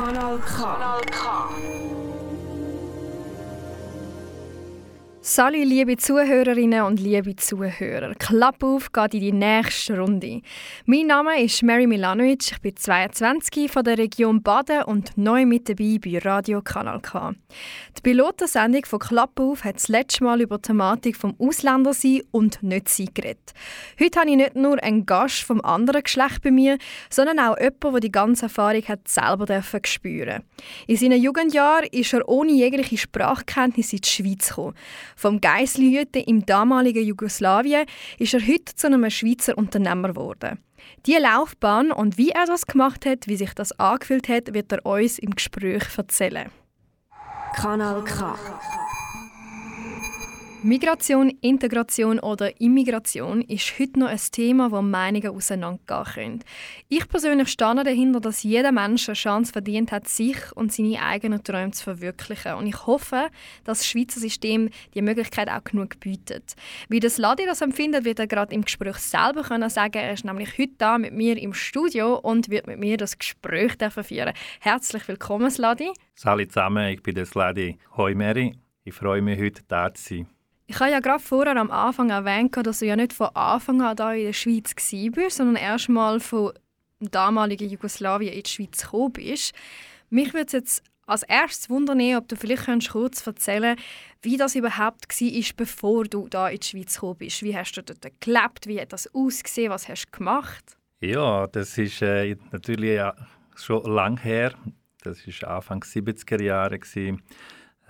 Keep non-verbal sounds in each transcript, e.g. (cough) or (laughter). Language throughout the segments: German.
Kanal K. Kanal K. Salut, liebe Zuhörerinnen und liebe Zuhörer. Klapp auf geht in die nächste Runde. Mein Name ist Mary Milanovic, ich bin 22 von der Region Baden und neu mit dabei bei Radio Kanal K. Die Pilotensendung von Klapp auf hat das letzte Mal über die Thematik vom Ausländersein und nicht sein geredet. Heute habe ich nicht nur einen Gast vom anderen Geschlecht bei mir, sondern auch jemanden, der die ganze Erfahrung hat selber spüren. In seinen Jugendjahren ist er ohne jegliche Sprachkenntnis in die Schweiz gekommen. Vom Geisselhüten im damaligen Jugoslawien ist er heute zu einem Schweizer Unternehmer geworden. Die Laufbahn und wie er das gemacht hat, wie sich das angefühlt hat, wird er uns im Gespräch erzählen. Kanal K. Migration, Integration oder Immigration ist heute noch ein Thema, wo Meinungen auseinandergehen können. Ich persönlich stehe dahinter, dass jeder Mensch eine Chance verdient hat, sich und seine eigenen Träume zu verwirklichen. Und ich hoffe, dass das Schweizer System die Möglichkeit auch genug bietet. Wie das Ladi das empfindet, wird er gerade im Gespräch selber können sagen. Er ist nämlich heute da mit mir im Studio und wird mit mir das Gespräch führen. Herzlich willkommen, Ladi. Salut zusammen, ich bin der Sladi. Hoi Mary, ich freue mich heute da zu sein. Ich habe ja gerade vorher am Anfang erwähnt, dass du ja nicht von Anfang an hier in der Schweiz warst, sondern erst mal von damaligen Jugoslawien in die Schweiz gekommen bist. Mich würde jetzt als erstes wundern, ob du vielleicht kurz erzählen wie das überhaupt war, bevor du da in die Schweiz gekommen bist. Wie hast du dort gelebt? Wie hat das ausgesehen? Was hast du gemacht? Ja, das ist äh, natürlich schon lang her. Das war Anfang 70er Jahre.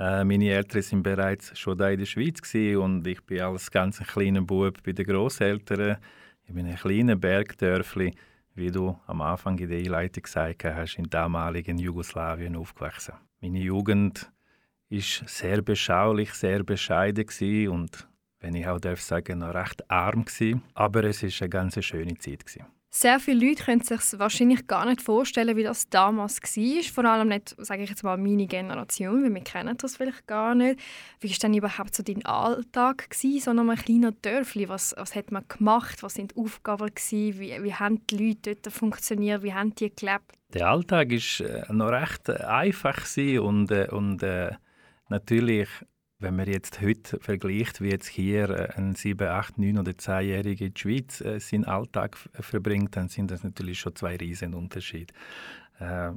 Äh, meine Eltern sind bereits schon da in der Schweiz und ich bin als ganz kleiner Bub bei den Großeltern in einem kleinen Bergdörfli, wie du am Anfang in der Einleitung gesagt hast, in damaligen Jugoslawien aufgewachsen. Meine Jugend ist sehr beschaulich, sehr bescheiden und wenn ich auch darf sagen, noch recht arm gewesen. Aber es ist eine ganz schöne Zeit gewesen. Sehr viele Leute können sich wahrscheinlich gar nicht vorstellen, wie das damals war. Vor allem nicht, sage ich jetzt mal, meine Generation, weil wir kennen das vielleicht gar nicht. Wie war denn überhaupt so dein Alltag gewesen, so einem kleinen Dörfli? Was, was hat man gemacht? Was sind die Aufgaben gewesen? Wie, wie haben die Leute dort funktioniert? Wie haben die gelebt? Der Alltag war äh, noch recht äh, einfach und, äh, und natürlich wenn man jetzt heute vergleicht, wie jetzt hier äh, ein 7, 8, 9 oder 10-Jähriger in der Schweiz äh, seinen Alltag verbringt, dann sind das natürlich schon zwei riesen Unterschiede. Äh,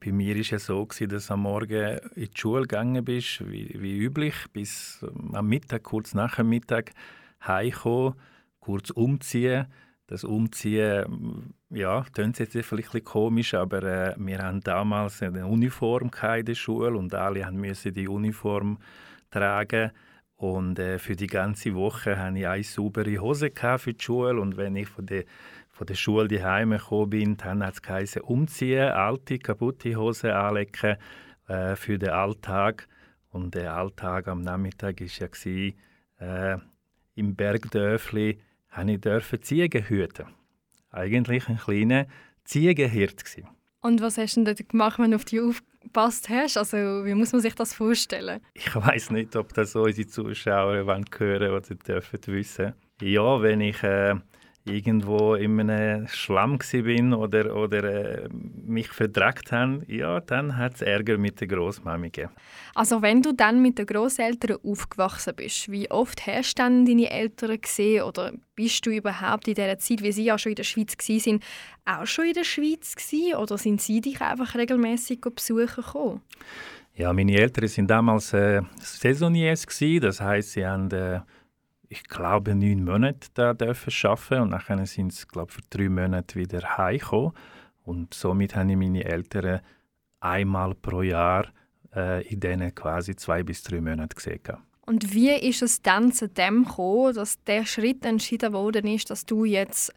bei mir war es so, gewesen, dass am Morgen in die Schule gegangen bist, wie, wie üblich, bis am Mittag, kurz nach dem Mittag, heimkommen, kurz umziehen. Das Umziehen, ja, klingt jetzt vielleicht ein komisch, aber äh, wir haben damals eine Uniform in der Schule und alle mussten die Uniform tragen. Und äh, für die ganze Woche hatte ich eine saubere Hose für die Schule. Und wenn ich von der, von der Schule daheim gekommen bin, dann hat es umziehen, alte, kaputte Hose anlegen äh, für den Alltag. Und der Alltag am Nachmittag war ja, äh, im Bergdörfli durfte ich Ziegen hüten. Eigentlich ein kleiner Ziegenhirt. Und was hast du denn dort gemacht, wenn du auf die Auf gepasst hast? Also wie muss man sich das vorstellen? Ich weiß nicht, ob das unsere Zuschauer hören wollen oder dürfen wissen. Ja, wenn ich äh, irgendwo in einem Schlamm bin oder, oder äh, mich verdreckt habe, ja, dann hat es Ärger mit der Großmami gegeben. Also wenn du dann mit den Großeltern aufgewachsen bist, wie oft hast du dann deine Eltern gesehen oder bist du überhaupt in dieser Zeit, wie sie ja schon in der Schweiz waren, auch schon in der Schweiz gewesen, oder sind sie dich einfach regelmäßig besuchen gekommen? Ja, meine Eltern sind damals äh, Saisoniers gewesen, das heißt, sie haben äh, ich glaube, neun Monate da dürfen arbeiten und nachher sind sie, glaube für drei Monate wieder heimgekommen. Und somit habe ich meine Eltern einmal pro Jahr äh, in diesen quasi zwei bis drei Monaten gesehen. Und wie ist es dann zu dem gekommen, dass der Schritt entschieden ist, dass du jetzt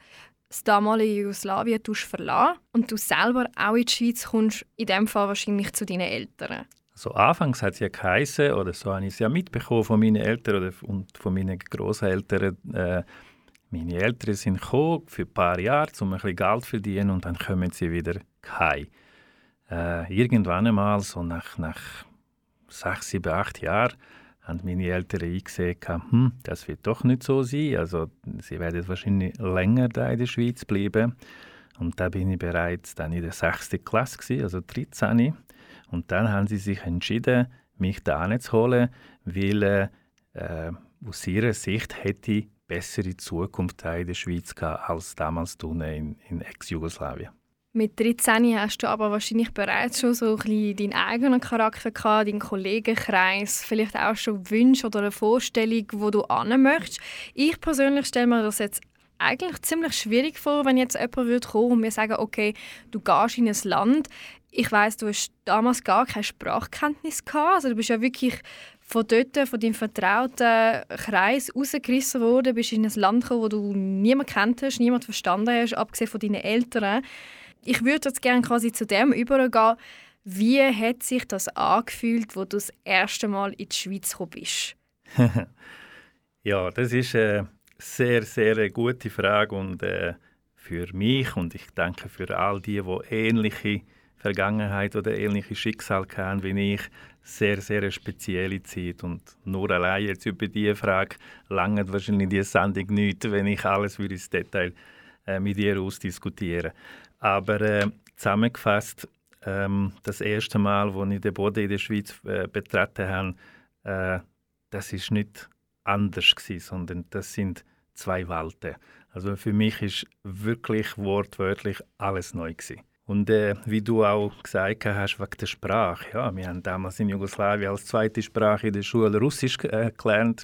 das damalige Jugoslawien verlassen und du selber auch in die Schweiz kommst, in dem Fall wahrscheinlich zu deinen Eltern? So anfangs hat es ja geheißen, oder so habe ich es ja mitbekommen von meinen Eltern oder und von meinen Großeltern. Äh, meine Eltern sind gekommen für ein paar Jahre, um ein bisschen Geld zu verdienen und dann kommen sie wieder heim. Äh, irgendwann einmal, so nach, nach sechs, sieben, acht Jahren, haben meine Eltern eingesehen, hm, das wird doch nicht so sein. Also sie werden wahrscheinlich länger da in der Schweiz bleiben. Und da bin ich bereits dann in der 6. Klasse, also 13. Und dann haben sie sich entschieden, mich da zu holen, weil äh, aus ihrer Sicht hätte ich bessere Zukunft in der Schweiz gehabt als damals in, in Ex-Jugoslawien. Mit 13 hast du aber wahrscheinlich bereits schon so ein bisschen deinen eigenen Charakter gehabt, deinen Kollegenkreis, vielleicht auch schon Wünsche oder eine Vorstellung, wo du an möchtest. Ich persönlich stelle mir das jetzt eigentlich ziemlich schwierig vor, wenn jetzt jemand würde und mir sagen, okay, du gehst in ein Land. Ich weiß, du hast damals gar keine Sprachkenntnis gehabt, also du bist ja wirklich von dort, von deinem vertrauten Kreis rausgerissen worden, bist in ein Land gekommen, wo du niemand kennt hast, niemand verstanden hast, abgesehen von deinen Eltern. Ich würde jetzt gerne quasi zu dem übergehen, wie hat sich das angefühlt, wo du das erste Mal in die Schweiz gekommen bist? (laughs) ja, das ist eine sehr, sehr gute Frage und äh, für mich und ich denke für all die, die ähnliche Vergangenheit oder ähnliche Schicksal haben wie ich, sehr, sehr eine spezielle Zeit. Und nur allein jetzt über diese Frage lange wahrscheinlich diese Sendung nicht, wenn ich alles ins Detail äh, mit dir ausdiskutieren. Aber äh, zusammengefasst, ähm, das erste Mal, als ich den Boden in der Schweiz äh, betreten habe, äh, das ist nicht anders gewesen, sondern das sind zwei Welten. Also für mich ist wirklich wortwörtlich alles neu gewesen. Und äh, wie du auch gesagt hast, wegen der Sprache. Ja, wir haben damals in Jugoslawien als zweite Sprache in der Schule Russisch äh, gelernt.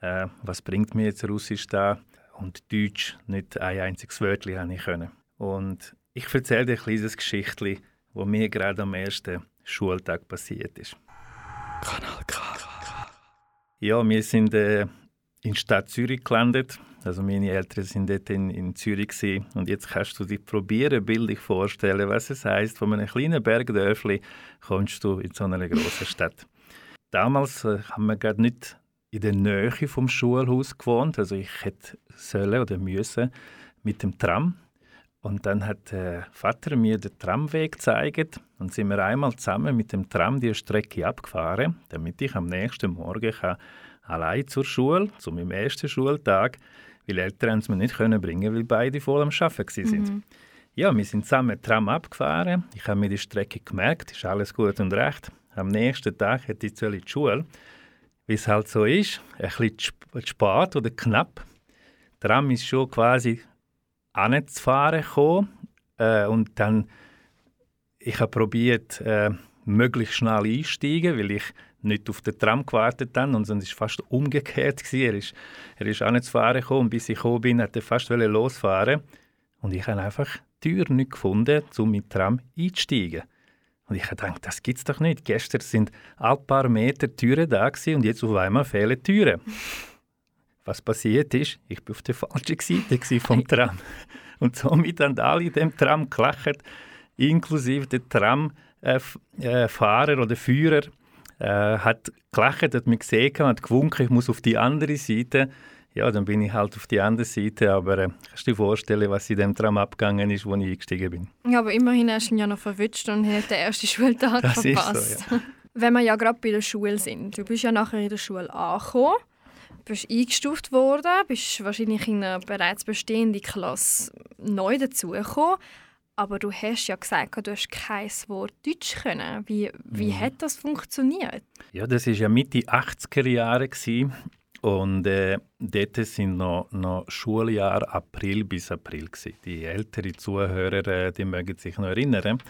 Äh, was bringt mir jetzt Russisch da? Und Deutsch, nicht ein einziges Wörtchen habe ich können. Und ich erzähle dir ein kleines Geschichtchen, das mir gerade am ersten Schultag passiert ist. Kanal K. Ja, wir sind äh, in der Stadt Zürich gelandet. Also meine Eltern sind dort in, in Zürich gewesen. und jetzt kannst du dir probieren, bildlich vorstellen, was es heißt, von einem kleinen Bergdörfli kommst du in so eine große Stadt. (laughs) Damals äh, haben wir gerade nicht in der Nähe vom Schulhaus gewohnt, also ich hätte sollen oder müssen mit dem Tram und dann hat der Vater mir den Tramweg gezeigt und sind wir einmal zusammen mit dem Tram die Strecke abgefahren, damit ich am nächsten Morgen kann allein zur Schule, zu meinem ersten Schultag, weil Eltern es mir nicht können bringen, weil beide voll am Arbeiten waren. Mhm. Ja, wir sind zusammen Tram abgefahren. Ich habe mir die Strecke gemerkt, ist alles gut und recht. Am nächsten Tag hätte ich in die Schule. Wie es halt so ist, ein bisschen spät oder knapp. Der Tram ist schon quasi anzufahren gekommen. Äh, und dann, ich habe probiert, äh, möglichst schnell einsteigen, weil ich nicht auf den Tram gewartet habe und es war fast umgekehrt. Er ist, er ist anzufahren gekommen und bis ich gekommen bin, hat er fast losfahren und ich habe einfach die Tür nicht gefunden, um mit dem Tram einzusteigen. Und ich habe gedacht, das gibt es doch nicht. Gestern sind ein paar Meter Türen da und jetzt auf einmal fehlen Türen was passiert ist, ich war auf der falschen Seite vom Tram. Und somit haben alle in dem Tram gelacht, inklusive der Tramfahrer äh, oder Führer äh, hat gelacht, hat mich gesehen, hat gewunken, ich muss auf die andere Seite. Ja, dann bin ich halt auf die andere Seite, aber äh, kannst du dir vorstellen, was in dem Tram abgegangen ist, wo ich eingestiegen bin? Ja, aber immerhin hast du ihn ja noch verwünscht und hat den ersten (laughs) Schultag das verpasst. Ist so, ja. (laughs) Wenn wir ja gerade bei der Schule sind, du bist ja nachher in der Schule angekommen bist eingestuft worden, bist wahrscheinlich in eine bereits bestehende Klasse neu dazugekommen. Aber du hast ja gesagt, du hast kein Wort Deutsch können. Wie, wie mhm. hat das funktioniert? Ja, das war ja Mitte 80er Jahre. Gewesen. Und äh, dort sind noch, noch Schuljahr April bis April. Gewesen. Die älteren Zuhörer äh, die mögen sich noch erinnern.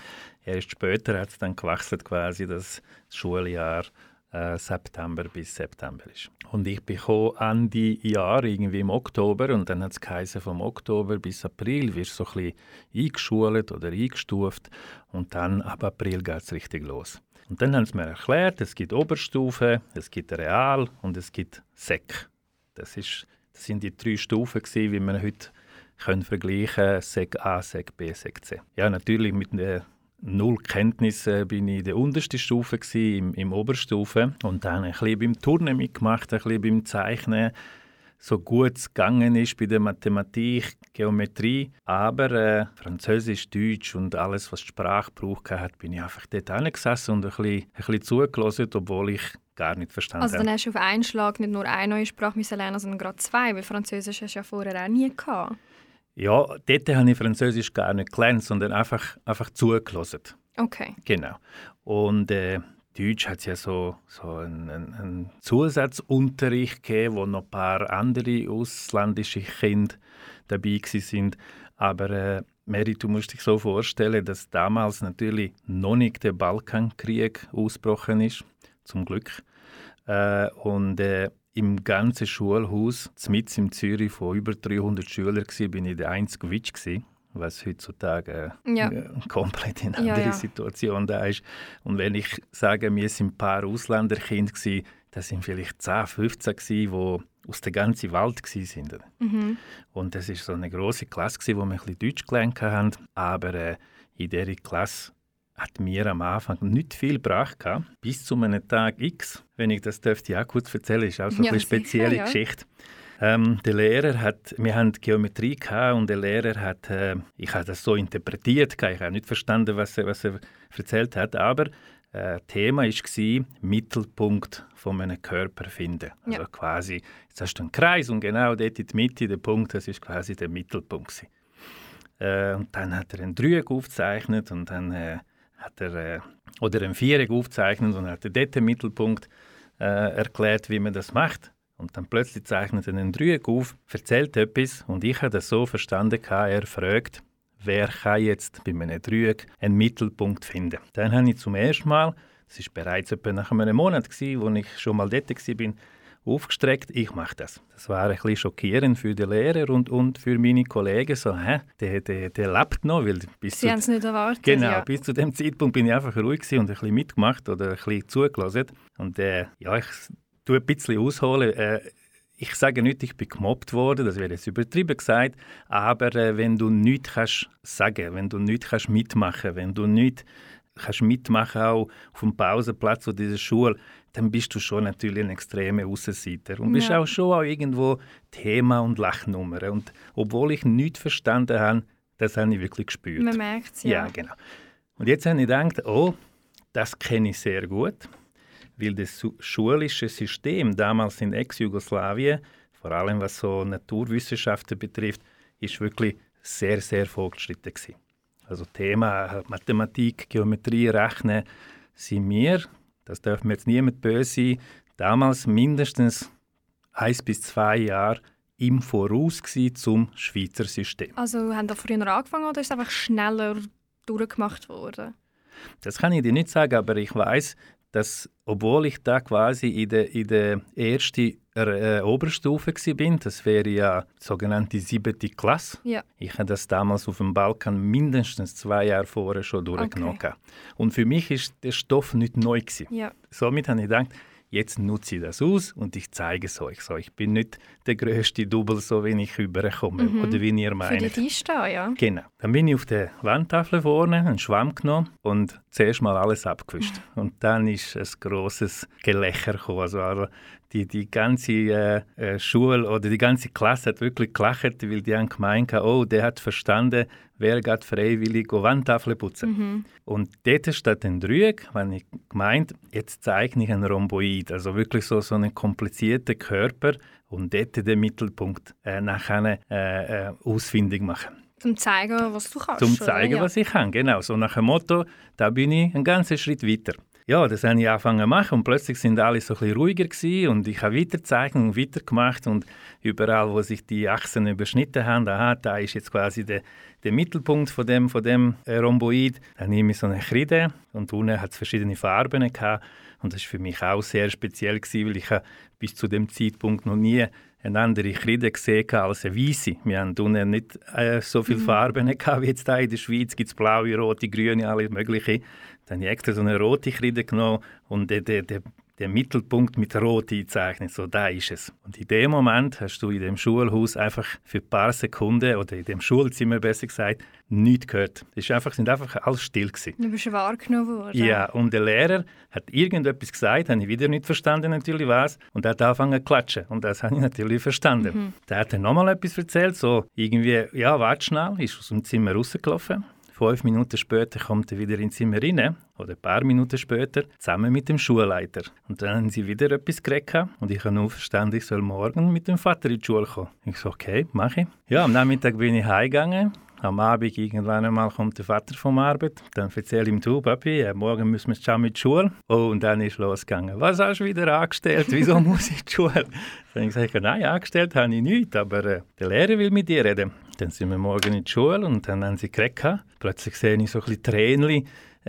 Erst später hat es dann gewechselt, quasi das Schuljahr September bis September ist. Und ich bekomme Ende Jahr, irgendwie im Oktober, und dann hat es geheißen, vom Oktober bis April wirst du so ein bisschen eingeschult oder eingestuft und dann ab April geht es richtig los. Und dann haben sie mir erklärt, es gibt Oberstufe, es gibt Real und es gibt Sek. Das, ist, das sind die drei Stufen, gewesen, wie man heute können vergleichen Sek A, Sek B, Sek C. Ja, natürlich mit der null Kenntnisse bin ich in der untersten Stufe gewesen, im, im Oberstufe und dann ein bisschen beim Turnen mitgemacht, ein bisschen beim Zeichnen, so gut es gegangen ist bei der Mathematik, Geometrie, aber äh, Französisch, Deutsch und alles, was die Sprache braucht hat, bin ich einfach dort hingesessen und ein bisschen, ein bisschen zugelassen, obwohl ich gar nicht verstanden habe. Also dann hast du auf einen Schlag nicht nur eine neue Sprache lernen, sondern gerade zwei, weil Französisch hast du ja vorher auch nie gehabt. Ja, dort habe ich Französisch gar nicht gelernt, sondern einfach, einfach zugelassen. Okay. Genau. Und äh, Deutsch hat es ja so, so einen, einen, Zusatzunterricht gegeben, wo noch ein paar andere ausländische Kinder dabei sind. Aber äh, Mary, du musst dich so vorstellen, dass damals natürlich noch nicht der Balkankrieg ausgebrochen ist, zum Glück. Äh, und äh, im ganzen Schulhaus, mit in Zürich, von über 300 Schülern, war, bin ich der einzige Witsch. Gewesen was heutzutage ja. Äh, komplett in andere ja, ja. Situation da ist. Und wenn ich sage, wir sind ein paar Ausländerkinder gewesen, das sind vielleicht 10, 15 gewesen, die aus der ganzen Welt sind. Mhm. Und das ist so eine große Klasse gewesen, wo wir ein bisschen Deutsch gelernt haben. Aber äh, in dieser Klasse hat mir am Anfang nicht viel gebracht, bis zu einem Tag X. Wenn ich das dürfte, auch kurz erzählen, ist auch so eine spezielle sicher, Geschichte. Ähm, der Lehrer hat, wir hatten Geometrie gehabt und der Lehrer hat, äh, ich habe das so interpretiert, ich habe nicht verstanden, was er, was er erzählt hat, aber äh, Thema war Mittelpunkt von einem Körper finden. Also ja. quasi, jetzt hast du einen Kreis und genau dort in der Mitte, der Punkt, das ist quasi der Mittelpunkt. Äh, und dann hat er ein Dreieck aufgezeichnet und dann äh, hat er, äh, oder ein Viereck aufgezeichnet und hat er dort den Mittelpunkt äh, erklärt, wie man das macht. Und dann plötzlich zeichnet er einen Dreieck auf, erzählt etwas und ich habe das so verstanden, er fragt, wer kann jetzt bei einem Dreieck einen Mittelpunkt finden. Dann habe ich zum ersten Mal, das war bereits etwa nach einem Monat, wo ich schon mal dort war, aufgestreckt, ich mache das. Das war ein bisschen schockierend für den Lehrer und, und für meine Kollegen. So, hä, der, der, der lebt noch. Weil bis Sie haben es nicht erwartet. Genau, ja. bis zu dem Zeitpunkt bin ich einfach ruhig und ein bisschen mitgemacht oder ein bisschen zugelassen. Und äh, ja, ich tue ein bisschen ausholen. Äh, ich sage nicht, ich bin gemobbt worden, das wäre jetzt übertrieben gesagt, aber äh, wenn du nichts kannst sagen, wenn du nichts kannst mitmachen, wenn du nichts kannst mitmachen auch auf dem Pausenplatz oder dieser Schule, dann bist du schon natürlich ein extremer Aussenseiter und bist ja. auch schon auch irgendwo Thema und Lachnummer. Und obwohl ich nichts verstanden habe, das habe ich wirklich gespürt. Man merkt es, ja. ja. genau. Und jetzt habe ich gedacht, oh, das kenne ich sehr gut weil das schulische System damals in Ex-Jugoslawien, vor allem was so Naturwissenschaften betrifft, ist wirklich sehr, sehr fortgeschritten gewesen. Also Thema Mathematik, Geometrie, Rechnen sind mir, das dürfen wir jetzt niemand böse sein, damals mindestens eins bis zwei Jahre im Voraus zum Schweizer System. Also haben da früher angefangen oder ist es einfach schneller durchgemacht worden? Das kann ich dir nicht sagen, aber ich weiß, dass, obwohl ich da quasi in der, in der ersten äh, Oberstufe bin, das wäre ja die sogenannte siebte Klasse. Ja. Ich habe das damals auf dem Balkan mindestens zwei Jahre vorher schon durchgenommen. Okay. Und für mich ist der Stoff nicht neu. Ja. Somit habe ich gedacht, jetzt nutze ich das aus und ich zeige es euch. So, ich bin nicht der größte Double, so wie ich überkomme mhm. oder wie ihr meint. Für Tisch da, ja. Genau. Dann bin ich auf der Wandtafel vorne, einen Schwamm genommen und zuerst mal alles abgewischt. und dann ist ein großes Gelächter gekommen. Also die, die ganze äh, äh, Schule oder die ganze Klasse hat wirklich gelacht, weil die haben gemeint, oh, der hat verstanden, wer geht freiwillig Wandtafeln putzen. Mhm. Und dort statt ein Dreieck, wenn ich gemeint, jetzt zeichne ich einen Rhomboid, also wirklich so, so einen komplizierten Körper und dort den Mittelpunkt äh, nachher äh, äh, ausfindig machen. Zum zeigen, was du kannst. Zum zeigen, ja. was ich kann, genau. So nach dem Motto, da bin ich einen ganzen Schritt weiter ja, das habe ich angefangen zu machen und plötzlich sind alle so ein bisschen ruhiger gewesen und ich habe weiterzeichnet und weitergemacht und überall, wo sich die Achsen überschnitten haben, aha, da ist jetzt quasi der, der Mittelpunkt von dem, von dem äh, Rhomboid. Dann nehme ich so eine Kreide und unten hat es verschiedene Farben gehabt und das war für mich auch sehr speziell gewesen, weil ich bis zu dem Zeitpunkt noch nie eine andere Kreide gesehen als eine weiße. Wir haben unten nicht äh, so viele mhm. Farben gehabt wie jetzt hier in der Schweiz. Es gibt blaue, rote, grüne, alle möglichen. Dann habe ich extra so eine rote Kreide genommen und der, der, der, der Mittelpunkt mit Rot eingezeichnet. So, da ist es. Und in dem Moment hast du in dem Schulhaus einfach für ein paar Sekunden, oder in dem Schulzimmer besser gesagt, nichts gehört. Es einfach, sind einfach alles still gewesen. Du bist wahrgenommen worden. Ja, und der Lehrer hat irgendetwas gesagt, habe ich wieder nicht verstanden natürlich was, und er hat angefangen zu klatschen. Und das habe ich natürlich verstanden. Mhm. Der hat dann nochmal etwas erzählt, so irgendwie, ja, warte schnell, ist aus dem Zimmer rausgelaufen Fünf Minuten später kommt er wieder ins Zimmer rein, oder ein paar Minuten später, zusammen mit dem Schulleiter. Und dann haben sie wieder etwas geredet und ich habe nur verstanden, ich soll morgen mit dem Vater in die Schule kommen. Ich so, okay, mache ich. Ja, am Nachmittag bin ich heimgegangen am Abend irgendwann einmal kommt der Vater vom Arbeit, dann erzähle ihm, du Papi, äh, morgen müssen wir schon mit Schule. Oh, und dann ist losgegangen. Was hast du wieder angestellt? Wieso (laughs) muss ich in die Schule? Dann habe ich gesagt, nein, angestellt habe ich nichts, aber äh, der Lehrer will mit dir reden. Dann sind wir morgen in die Schule und dann haben sie geredet. Plötzlich sehe ich so ein bisschen Tränchen äh,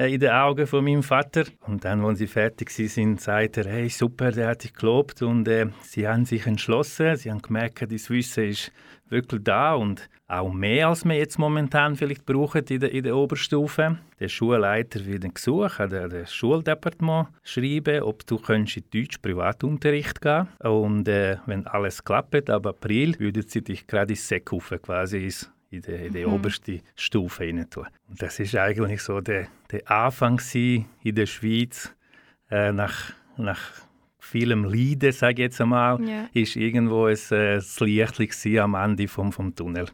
in den Augen von meinem Vater. Und dann, als sie fertig sind, sagt er, hey, super, der hat dich gelobt. Und äh, sie haben sich entschlossen, sie haben gemerkt, das Wissen ist wirklich da. Und auch mehr, als wir jetzt momentan vielleicht brauchen in der, in der Oberstufe. Der Schulleiter wird ein Gesuch an das Schuldepartement schreiben, ob du in Deutsch Privatunterricht gehen. Und äh, wenn alles klappt, ab April, würden sie dich gerade ins Sek quasi ins in die, in die mhm. oberste Stufe hinein tun. Und das ist eigentlich so der, der Anfang in der Schweiz äh, nach, nach vielem Leiden, sage ich jetzt einmal, yeah. ist irgendwo ein, äh, das Licht am Ende vom, vom Tunnel.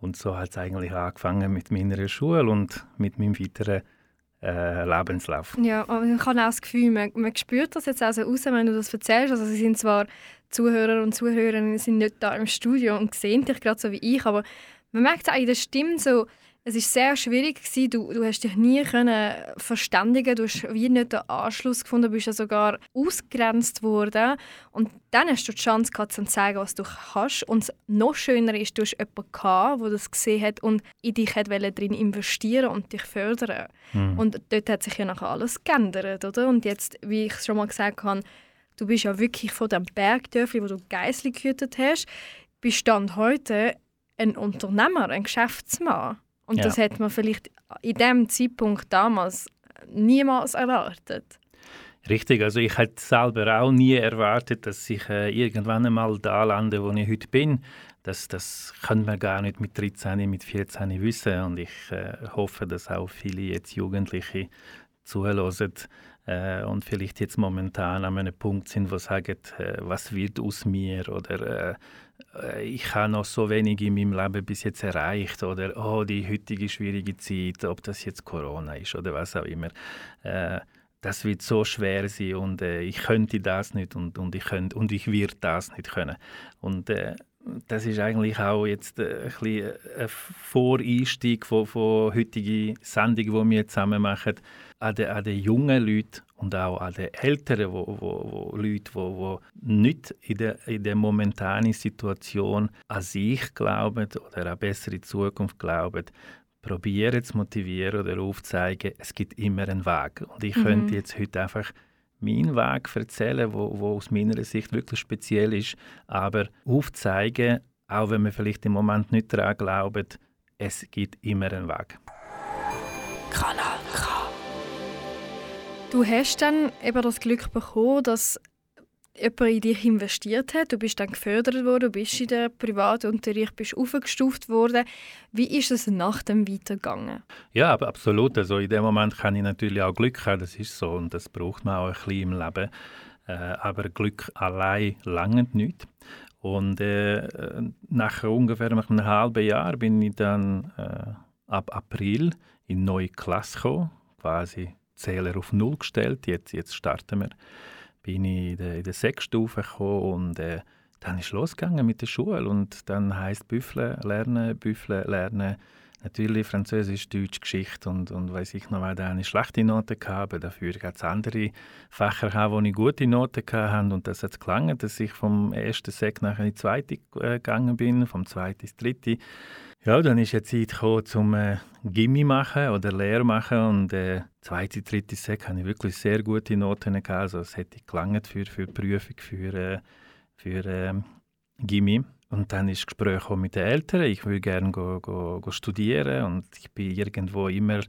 Und so hat es eigentlich angefangen mit meiner Schule und mit meinem weiteren äh, Lebenslauf. Ja, aber ich habe auch das Gefühl, man, man spürt das jetzt auch so raus, wenn du das erzählst. Also sie sind zwar Zuhörer und Zuhörerinnen sind nicht da im Studio und sehen dich gerade so wie ich, aber man merkt auch in der Stimme so, es ist sehr schwierig gewesen. Du, du hast dich nie können verständigen, du hast wie nicht den Anschluss gefunden, du bist ja sogar ausgegrenzt worden. Und dann hast du die Chance gehabt, zu zeigen, was du kannst. Und noch schöner ist, du hast jemanden gehabt, der das gesehen hat und in dich hat drin investieren und dich fördern. Mhm. Und dort hat sich ja nachher alles geändert, oder? Und jetzt, wie ich schon mal gesagt habe, du bist ja wirklich von dem Bergdörfli, wo du Geissli gehütet hast, bis Stand heute ein Unternehmer, ein Geschäftsmann. Und ja. das hätte man vielleicht in dem Zeitpunkt damals niemals erwartet. Richtig, also ich hätte selber auch nie erwartet, dass ich äh, irgendwann einmal da lande, wo ich heute bin. Das, das können wir gar nicht mit 13, mit 14 wissen. Und ich äh, hoffe, dass auch viele jetzt Jugendliche zuhören und vielleicht jetzt momentan an einem Punkt sind, wo sie sagen, äh, was wird aus mir oder äh, äh, ich habe noch so wenig in meinem Leben bis jetzt erreicht oder oh, die heutige schwierige Zeit, ob das jetzt Corona ist oder was auch immer. Äh, das wird so schwer sein und äh, ich könnte das nicht und, und ich könnte und ich werde das nicht können. Und äh, das ist eigentlich auch jetzt äh, ein, ein Voreinstieg von, von heutigen Sendungen, die wir zusammen machen, an die, an die jungen Leute und auch an die älteren wo, wo, wo Leute, die wo nicht in der, in der momentanen Situation an sich glauben oder an eine bessere Zukunft glauben, probieren zu motivieren oder aufzuzeigen, es gibt immer einen Weg. Und ich mhm. könnte jetzt heute einfach meinen Weg erzählen, wo, wo aus meiner Sicht wirklich speziell ist, aber aufzeigen, auch wenn man vielleicht im Moment nicht daran glaubt, es gibt immer einen Weg. Kanal. Du hast dann eben das Glück bekommen, dass jemand in dich investiert hat. Du bist dann gefördert worden, du bist in den Privatunterricht bist aufgestuft worden. Wie ist es nach dem weitergegangen? Ja, absolut. Also in dem Moment kann ich natürlich auch Glück haben, das ist so und das braucht man auch ein bisschen im Leben. Äh, aber Glück allein langt nicht. Und äh, nach ungefähr einem halben Jahr bin ich dann äh, ab April in neue Klasse gekommen, quasi Zähler auf Null gestellt. Jetzt, jetzt starten wir. Bin ich in der, in der Sechsstufe gekommen und äh, dann ist losgegangen mit der Schule und dann heißt Büffle lernen, Büffle lernen. Natürlich Französisch, Deutsch, Geschichte und, und weiß ich noch, weil da eine schlechte Note hatte. Dafür gab es andere Fächer, wo ich gute Noten hatte. Und das hat gelangen, dass ich vom ersten Sek nachher in die zweite äh, gegangen bin, vom zweiten ins dritte. Ja, dann ist jetzt Zeit gekommen, zum äh, Gimmi machen oder Lehre machen und äh, zweite, dritte Sek hatte ich wirklich sehr gute Noten gehabt. Also es hätte gelangt für, für die Prüfung, für, äh, für äh, Gimmi. Und dann ist Gespräch mit den Eltern. Ich würde gerne go, go, go studieren und ich bin irgendwo immer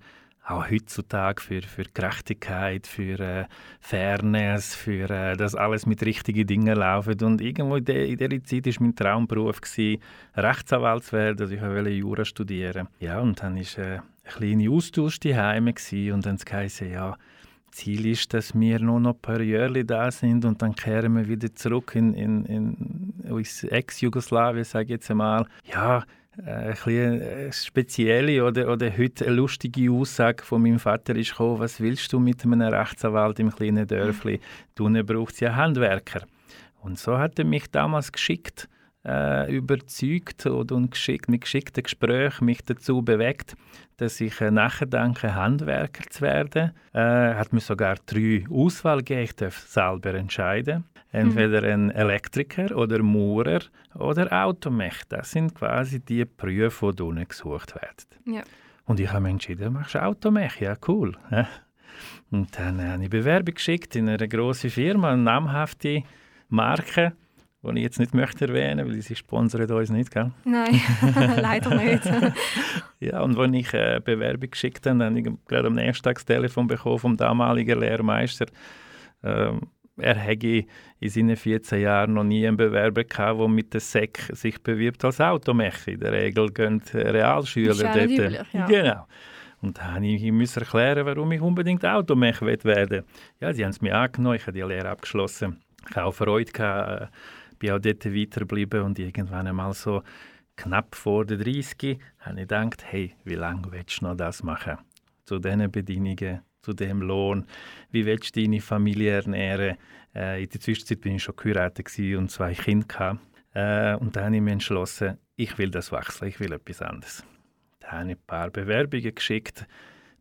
auch heutzutage für, für Gerechtigkeit, für äh, Fairness, für äh, dass alles mit richtigen Dingen läuft. Und irgendwo in, de, in dieser Zeit war mein Traumberuf, gewesen, Rechtsanwalt zu werden. Also ich wollte Jura studieren. Ja, und dann war äh, ein kleiner Austausch daheim und dann heisst ja, Ziel ist, dass wir nur noch ein paar Jahre da sind und dann kehren wir wieder zurück in, in, in Ex-Jugoslawien, sage ich jetzt einmal. Ja, äh, eine spezielle oder, oder heute eine lustige Aussage von meinem Vater ist gekommen, was willst du mit einem Rechtsanwalt im kleinen Dörfli? Du brauchst ja Handwerker. Und so hat er mich damals geschickt äh, überzeugt oder und geschickt, mit geschickten Gesprächen mich dazu bewegt, dass ich äh, nachdenke, Handwerker zu werden. Äh, hat mir sogar drei Auswahl gegeben. Ich darf selber entscheiden. Entweder ein Elektriker oder Maurer oder Automech. Das sind quasi die Berufe, die unten gesucht werden. Ja. Und ich habe mich entschieden, machst du Automech? Ja, cool. Und dann habe ich Bewerbung geschickt in eine große Firma, eine namhafte Marke die ich jetzt nicht möchte erwähnen, weil sie sponsern uns nicht, gell? Nein, (laughs) leider nicht. (laughs) ja, und als ich eine Bewerbung geschickt habe, habe ich gerade am nächsten Tag das Telefon bekommen vom damaligen Lehrmeister. Ähm, er hätte in seinen 14 Jahren noch nie einen Bewerber gehabt, der mit der SEC sich bewirbt als Automech. In der Regel gehen Realschüler dort. Üblich, ja. Genau. Und da musste ich erklären, warum ich unbedingt Automech werden. Ja, sie haben es mir angenommen, ich habe die Lehre abgeschlossen. Ich hatte auch Freude, gehabt, äh, bin auch dort weitergeblieben und irgendwann einmal so knapp vor der 30 habe ich gedacht, hey, wie lange willst du noch das machen? Zu diesen Bedingungen, zu dem Lohn, wie willst du deine Familie ernähren? Äh, in der Zwischenzeit bin ich schon geheiratet und zwei Kinder Äh, und dann habe ich mich entschlossen, ich will das wechseln, ich will etwas anderes. Da habe ich ein paar Bewerbungen geschickt,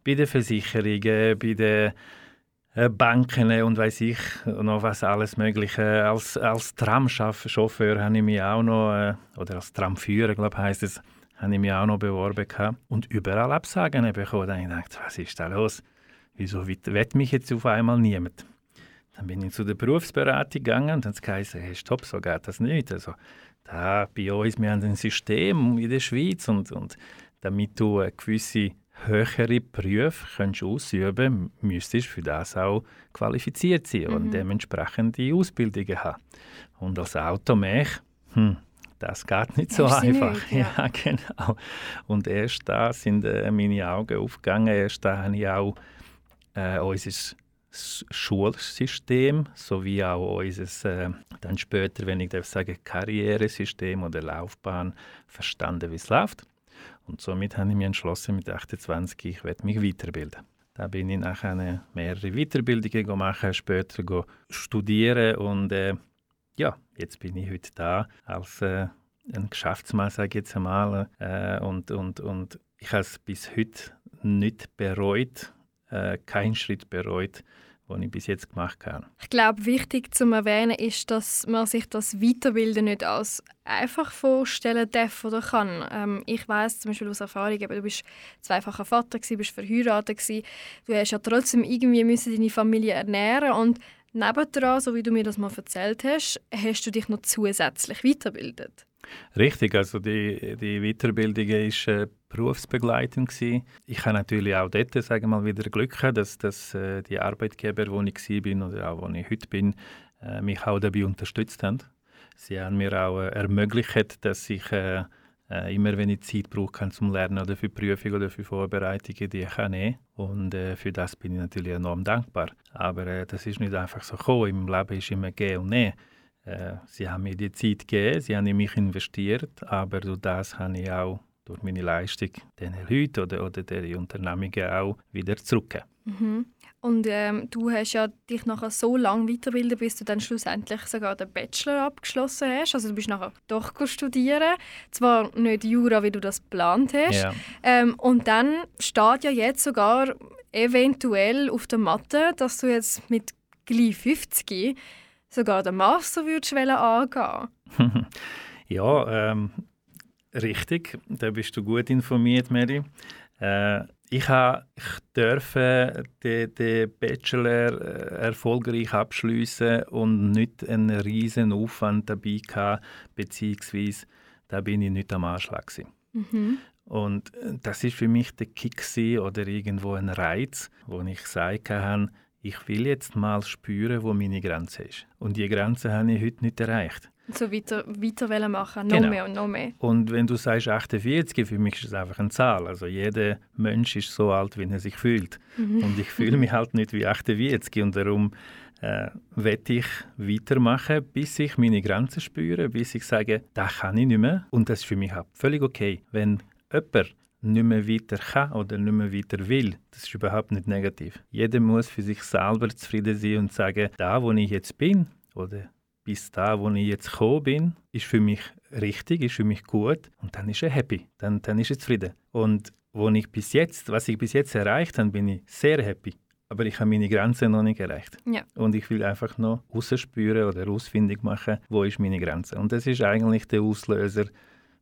bei den Versicherungen, bei den äh, Banken und weiß ich noch was alles Mögliche. Als, als Tramchauffeur habe ich mich auch noch, äh, oder als Tramführer, glaube ich, heisst es, habe ich mich auch noch beworben gehabt. und überall Absagen bekommen. Dann habe ich gedacht, was ist da los? Wieso wird mich jetzt auf einmal niemand? Dann bin ich zu der Berufsberatung gegangen und dann geheißen, hey, stopp, so geht das nicht. Also, da bei uns, wir haben ein System in der Schweiz und, und damit du eine gewisse höhere Berufe kannst ausüben müsstest für das auch qualifiziert sein mhm. und dementsprechend die Ausbildungen haben. Und als Automech, hm, das geht nicht so einfach. Nicht, (laughs) ja. ja. genau. Und erst da sind äh, meine Augen aufgegangen. Erst da habe ich auch äh, unser Schulsystem sowie auch unser, äh, dann später, wenn ich darf sagen, Karrieresystem oder Laufbahn verstanden, wie es läuft. Und somit habe ich mich entschlossen, mit 28, ich werde mich weiterbilden. Da bin ich nachher mehrere Weiterbildungen gemacht, später studieren und äh, ja, jetzt bin ich heute da als äh, ein Geschäftsmann, sage ich jetzt einmal. Äh, und, und, und ich habe es bis heute nicht bereut, äh, keinen Schritt bereut, den ich bis jetzt gemacht habe. Ich glaube, wichtig zu erwähnen ist, dass man sich das Weiterbilden nicht als einfach vorstellen darf oder kann. Ähm, ich weiß zum Beispiel aus Erfahrung, du bist zweifacher Vater gewesen, bist verheiratet gewesen. Du hast ja trotzdem irgendwie müssen deine Familie ernähren und nebendran, so wie du mir das mal erzählt hast, hast du dich noch zusätzlich weiterbildet. Richtig, also die, die Weiterbildung war äh, berufsbegleitend. Gewesen. Ich habe natürlich auch dort sagen wir mal, wieder Glück gehabt, dass, dass äh, die Arbeitgeber, wo ich war oder auch wo ich heute bin, äh, mich auch dabei unterstützt haben. Sie haben mir auch äh, ermöglicht, dass ich äh, äh, immer, wenn ich Zeit brauche zum Lernen oder für Prüfungen oder für Vorbereitungen, die ich kann Und äh, für das bin ich natürlich enorm dankbar. Aber äh, das ist nicht einfach so gekommen. Im Leben ist immer Gehen und Nehmen. Äh, sie haben mir die Zeit gegeben, sie haben in mich investiert, aber durch das habe ich auch durch meine Leistung den Leuten oder, oder den Unternehmungen auch wieder zurückgegeben. Mhm. Und ähm, du hast ja dich nachher so lange weiterbildet, bis du dann schlussendlich sogar den Bachelor abgeschlossen hast. Also du bist nachher doch studieren, zwar nicht Jura, wie du das geplant hast. Ja. Ähm, und dann steht ja jetzt sogar eventuell auf der Matte, dass du jetzt mit gleich 50 sogar den Master würdest angehen (laughs) Ja, ähm, richtig. Da bist du gut informiert, Mary. Äh, ich, ich durfte den, den Bachelor äh, erfolgreich abschließen und nicht einen riesen Aufwand dabei gehabt, beziehungsweise da bin ich nicht am Anschlag Mhm. Und äh, das ist für mich der Kick oder irgendwo ein Reiz, wo ich gesagt habe, ich will jetzt mal spüren, wo meine Grenze ist. Und die Grenze habe ich heute nicht erreicht. So weiter, weiter machen, noch genau. mehr und noch mehr. Und wenn du sagst 48, für mich ist es einfach eine Zahl. Also jeder Mensch ist so alt, wie er sich fühlt. Mhm. Und ich fühle mich halt nicht wie 48 und darum äh, werde ich weitermachen, bis ich meine Grenzen spüre, bis ich sage, das kann ich nicht mehr. Und das ist für mich auch völlig okay. Wenn jemand nicht mehr weiter kann oder nicht mehr weiter will, das ist überhaupt nicht negativ. Jeder muss für sich selber zufrieden sein und sagen, da, wo ich jetzt bin oder bis da, wo ich jetzt gekommen bin, ist für mich richtig, ist für mich gut und dann ist er happy, dann, dann ist er zufrieden. Und wo ich bis jetzt, was ich bis jetzt erreicht habe, bin ich sehr happy. Aber ich habe meine Grenze noch nicht erreicht. Ja. Und ich will einfach noch rausspüren oder ausfindig machen, wo ist meine Grenze. Und das ist eigentlich der Auslöser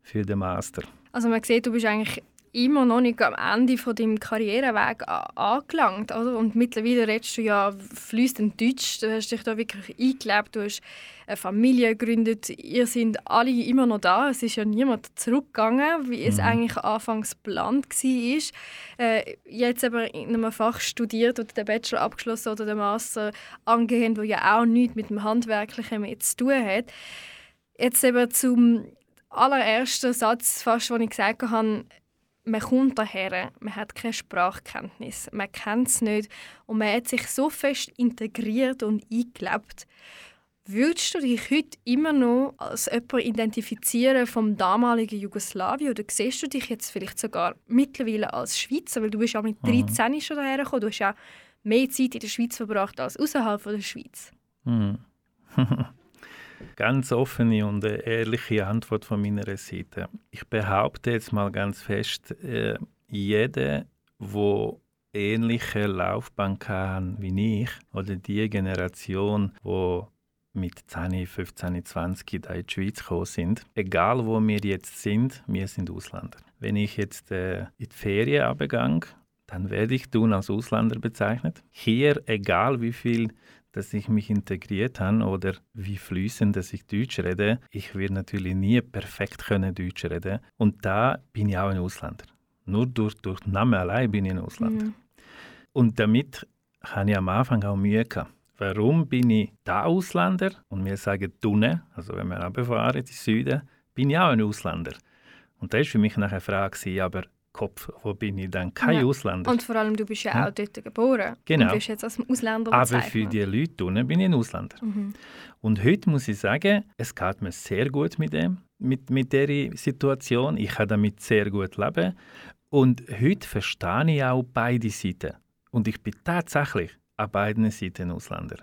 für den Master. Also man sieht, du bist eigentlich immer noch nicht am Ende von deinem Karriereweg angelangt. Oder? Und mittlerweile redest du ja fließend Deutsch. Du hast dich da wirklich eingelebt. Du hast eine Familie gegründet. Ihr seid alle immer noch da. Es ist ja niemand zurückgegangen, wie es mhm. eigentlich anfangs geplant war. Äh, jetzt aber in einem Fach studiert oder den Bachelor abgeschlossen oder den Master angehend, wo ja auch nichts mit dem Handwerklichen mehr zu tun hat. Jetzt eben zum allerersten Satz, fast, den ich gesagt habe, man kommt daher, man hat keine Sprachkenntnis, man kennt es nicht und man hat sich so fest integriert und eingelebt. Würdest du dich heute immer noch als jemand identifizieren vom damaligen Jugoslawien oder siehst du dich jetzt vielleicht sogar mittlerweile als Schweizer, weil du bist ja mit 13 mhm. schon daher gekommen, du hast ja mehr Zeit in der Schweiz verbracht als außerhalb der Schweiz. Mhm. (laughs) Ganz offene und ehrliche Antwort von meiner Seite. Ich behaupte jetzt mal ganz fest, äh, jeder, der ähnliche Laufbahn kann wie ich oder die Generation, wo mit 10, 15, 20 da in die Schweiz gekommen sind, egal wo wir jetzt sind, wir sind Ausländer. Wenn ich jetzt äh, in die Ferien abgegangen, dann werde ich tun als Ausländer bezeichnet. Hier, egal wie viel dass ich mich integriert habe oder wie fließend, dass ich Deutsch rede. Ich werde natürlich nie perfekt können Deutsch reden. Und da bin ich auch ein Ausländer. Nur durch, durch den Namen allein bin ich ein Ausländer. Mhm. Und damit habe ich am Anfang auch Mühe gehabt. Warum bin ich da Ausländer? Und wir sagen Dunne, also wenn wir runterfahren in den Süden, bin ich auch ein Ausländer. Und das war für mich nachher eine Frage, aber Kopf, wo bin ich dann kein ja. Ausländer. Und vor allem, du bist ja, ja. auch dort geboren. Genau. Und bist jetzt als Ausländer Aber für die Leute unten bin ich ein Ausländer. Mhm. Und heute muss ich sagen, es geht mir sehr gut mit dem, mit, mit dieser Situation. Ich kann damit sehr gut leben. Und heute verstehe ich auch beide Seiten. Und ich bin tatsächlich an beiden Seiten Ausländer.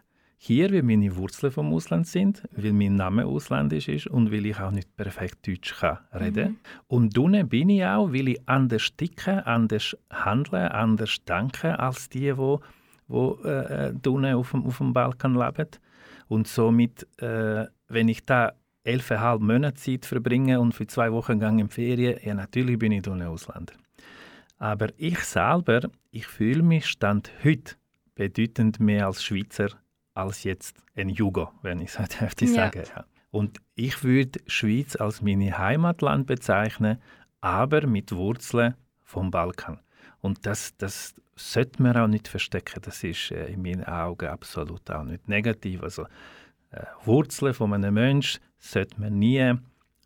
Hier, weil meine Wurzeln vom Ausland sind, weil mein Name ausländisch ist und weil ich auch nicht perfekt Deutsch kann reden mhm. Und dann bin ich auch, weil ich anders ticke, anders handle, anders denke als die, die wo äh, äh auf dem, auf dem Balkan leben. Und somit, äh, wenn ich da elfeinhalb Monate Zeit verbringe und für zwei Wochen gehe in Ferien, ja natürlich bin ich ein Ausländer. Aber ich selber, ich fühle mich Stand heute bedeutend mehr als Schweizer als jetzt ein Jugo, wenn ich so dürfte ja. sagen. Ja. Und ich würde Schweiz als meine Heimatland bezeichnen, aber mit Wurzeln vom Balkan. Und das, das sollte man auch nicht verstecken. Das ist äh, in meinen Augen absolut auch nicht negativ. Also äh, Wurzeln von einem Menschen sollte man nie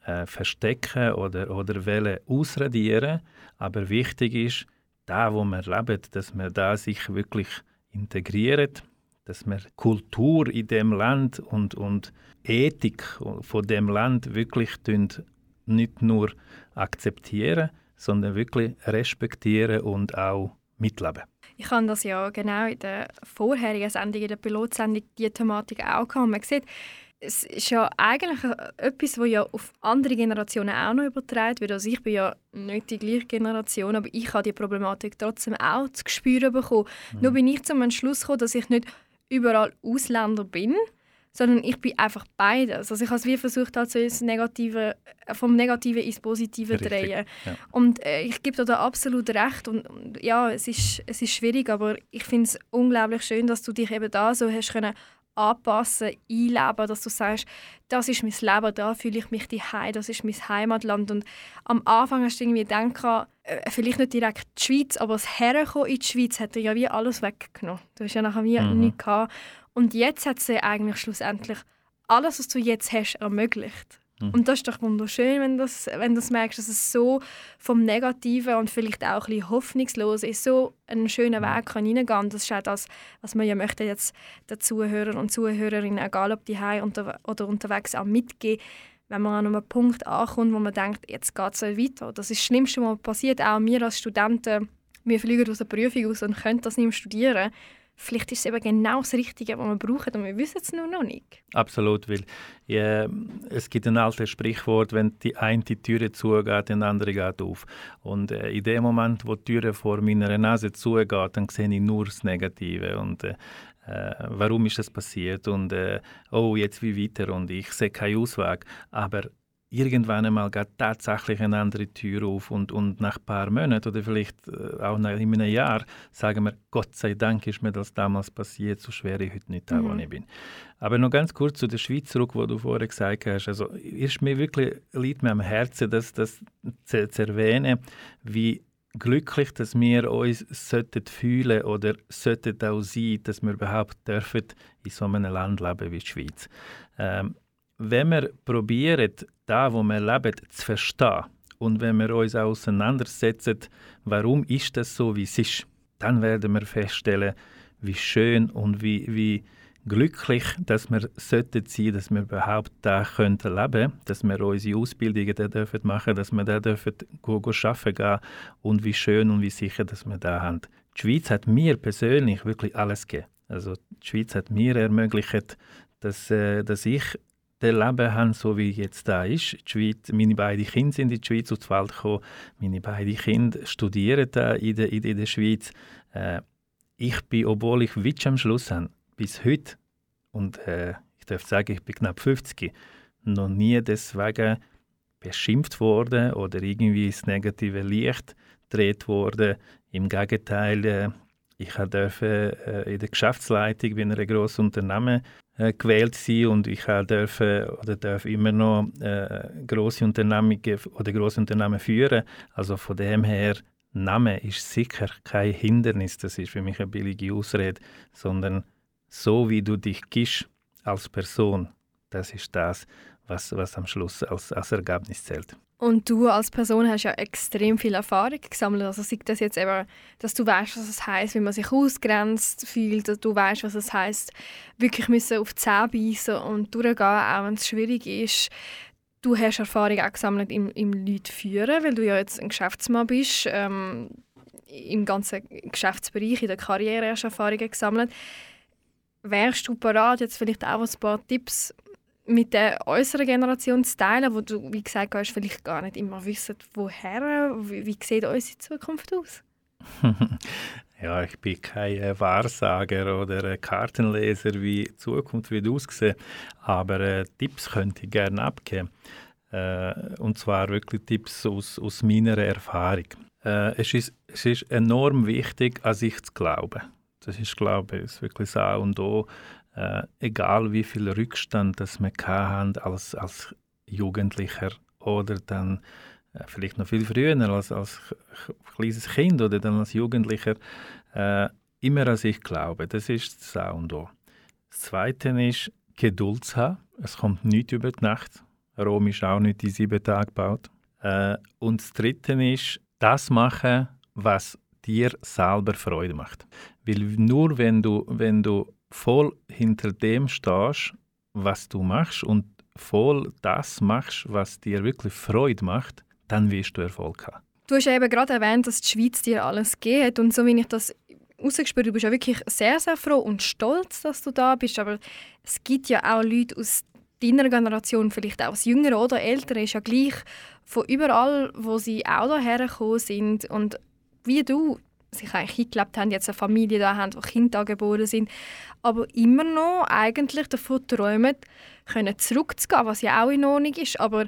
äh, verstecken oder, oder wollen ausradieren. Aber wichtig ist, da wo man lebt, dass man da sich wirklich integriert dass wir Kultur in dem Land und, und Ethik von dem Land wirklich nicht nur akzeptieren, sondern wirklich respektieren und auch mitleben. Ich habe das ja genau in der vorherigen Sendung, in der Pilotsendung, die Thematik auch gehabt. Man sieht, es ist ja eigentlich etwas, das ja auf andere Generationen auch noch übertragen wird. Also ich bin ja nicht die gleiche Generation, aber ich habe die Problematik trotzdem auch zu spüren bekommen. Mhm. Nur bin ich zum Entschluss gekommen, dass ich nicht überall Ausländer bin, sondern ich bin einfach beides. Also ich habe es wie versucht, halt so ins Negative, vom Negativen ins Positive zu drehen. Ja. Und äh, ich gebe dir da absolut recht. Und, und, ja, es ist, es ist schwierig, aber ich finde es unglaublich schön, dass du dich eben da so hast können anpassen, einleben, dass du sagst, das ist mein Leben, da fühle ich mich daheim, das ist mein Heimatland. Und am Anfang hast du irgendwie gedacht, äh, vielleicht nicht direkt die Schweiz, aber das Herkommen in die Schweiz hat dir ja wie alles weggenommen. Du hast ja nachher wie mhm. nichts gehabt. Und jetzt hat sie eigentlich schlussendlich alles, was du jetzt hast, ermöglicht. Mhm. Und das ist doch wunderschön, wenn du das, wenn das merkst, dass es so vom Negativen und vielleicht auch ein bisschen hoffnungslos ist, so einen schönen Weg kann reingehen kann. Das ist auch das, was man ja möchte jetzt den Zuhörern und Zuhörerinnen, egal ob die heim oder unterwegs, auch mitgeben, wenn man an einem Punkt ankommt, wo man denkt, jetzt geht es weiter. Das ist das Schlimmste, was passiert. Auch wir als Studenten, wir fliegen aus der Prüfung aus und können das nicht mehr studieren vielleicht ist es eben genau das Richtige, was wir brauchen und wir wissen es nur noch nicht. Absolut, weil ja, es gibt ein altes Sprichwort, wenn die eine Tür zugeht, die andere geht auf. Und äh, in dem Moment, wo die Tür vor meiner Nase zugeht, dann sehe ich nur das Negative und äh, äh, warum ist das passiert und äh, oh, jetzt wie weiter und ich sehe keinen Ausweg. Aber irgendwann einmal geht tatsächlich eine andere Tür auf und, und nach ein paar Monaten oder vielleicht äh, auch nach in einem Jahr sagen wir, Gott sei Dank ist mir das damals passiert, so schwer ich heute nicht da, mhm. wo ich bin. Aber noch ganz kurz zu der Schweiz zurück, wo du vorher gesagt hast. Also ist mir wirklich, liegt mir am Herzen, das, das zu, zu erwähnen, wie glücklich, dass wir uns sollten fühlen oder sollten auch sein, dass wir überhaupt dürfen in so einem Land leben wie die Schweiz. Ähm, wenn wir probieren, da, wo wir leben, zu verstehen und wenn wir uns auseinandersetzen, warum ist das so, wie es ist, dann werden wir feststellen, wie schön und wie, wie glücklich, dass wir sollten sein, dass wir überhaupt da könnten leben, dass wir unsere Ausbildungen da dürfen machen, dass wir da dürfen go, go arbeiten gehen und wie schön und wie sicher, dass wir da haben. Die Schweiz hat mir persönlich wirklich alles gegeben. Also die Schweiz hat mir ermöglicht, dass, äh, dass ich das Leben habe, so wie jetzt da ist. Die Schweiz, meine beiden Kinder sind in die Schweiz die Welt gekommen. Meine beiden Kinder studieren da in der, in der Schweiz. Äh, ich bin, obwohl ich Witsch am Schluss habe, bis heute, und äh, ich darf sagen, ich bin knapp 50, noch nie deswegen beschimpft worden oder irgendwie ins negative Licht gedreht worden. Im Gegenteil, äh, ich durfte äh, in der Geschäftsleitung bei einem grossen Unternehmen äh, gewählt sein und ich darf oder darf immer noch äh, große Unternehmen oder große Unternehmen führen. Also von dem her Name ist sicher kein Hindernis. Das ist für mich eine billige Ausrede, sondern so wie du dich gibst als Person, das ist das, was, was am Schluss als, als Ergebnis zählt. Und du als Person hast ja extrem viel Erfahrung gesammelt. Also sei das jetzt eben, dass du weißt, was es heißt, wenn man sich ausgrenzt fühlt, dass du weißt, was es heißt, wirklich müssen auf die Zähne beißen und durchgehen, auch wenn es schwierig ist. Du hast Erfahrung auch gesammelt im, im Leute führen, weil du ja jetzt ein Geschäftsmann bist. Ähm, Im ganzen Geschäftsbereich, in der Karriere hast du Erfahrungen gesammelt. Wärst du bereit, jetzt vielleicht auch ein paar Tipps mit der äußeren Generation zu teilen, wo du, wie gesagt hast, vielleicht gar nicht immer wissen, woher, wie, wie sieht unsere Zukunft aus? (laughs) ja, ich bin kein Wahrsager oder Kartenleser, wie die Zukunft wird aussehen, aber äh, Tipps könnte ich gerne abgeben. Äh, und zwar wirklich Tipps aus, aus meiner Erfahrung. Äh, es, ist, es ist enorm wichtig, an sich zu glauben. Das ist, glaube ich, wirklich so und O äh, egal wie viel Rückstand das wir hatten als, als Jugendlicher oder dann äh, vielleicht noch viel früher als, als kleines Kind oder dann als Jugendlicher, äh, immer an sich glauben. Das ist das A und O. Das Zweite ist, Geduld zu haben. Es kommt nicht über die Nacht. Rom ist auch nicht in sieben Tagen gebaut. Äh, und das Dritte ist, das machen, was dir selber Freude macht. Weil nur wenn du, wenn du voll hinter dem stehst, was du machst und voll das machst, was dir wirklich Freude macht, dann wirst du Erfolg haben. Du hast eben gerade erwähnt, dass die Schweiz dir alles geht und so wie ich das rausgespürt du bist ja wirklich sehr, sehr froh und stolz, dass du da bist, aber es gibt ja auch Leute aus deiner Generation, vielleicht auch aus jüngeren oder älteren, ist ja gleich von überall, wo sie auch hierher gekommen sind und wie du sich eigentlich eingelebt haben, jetzt eine Familie da haben, wo Kinder geboren sind, aber immer noch eigentlich davon träumen, können zurückzugehen, was ja auch in Ordnung ist, aber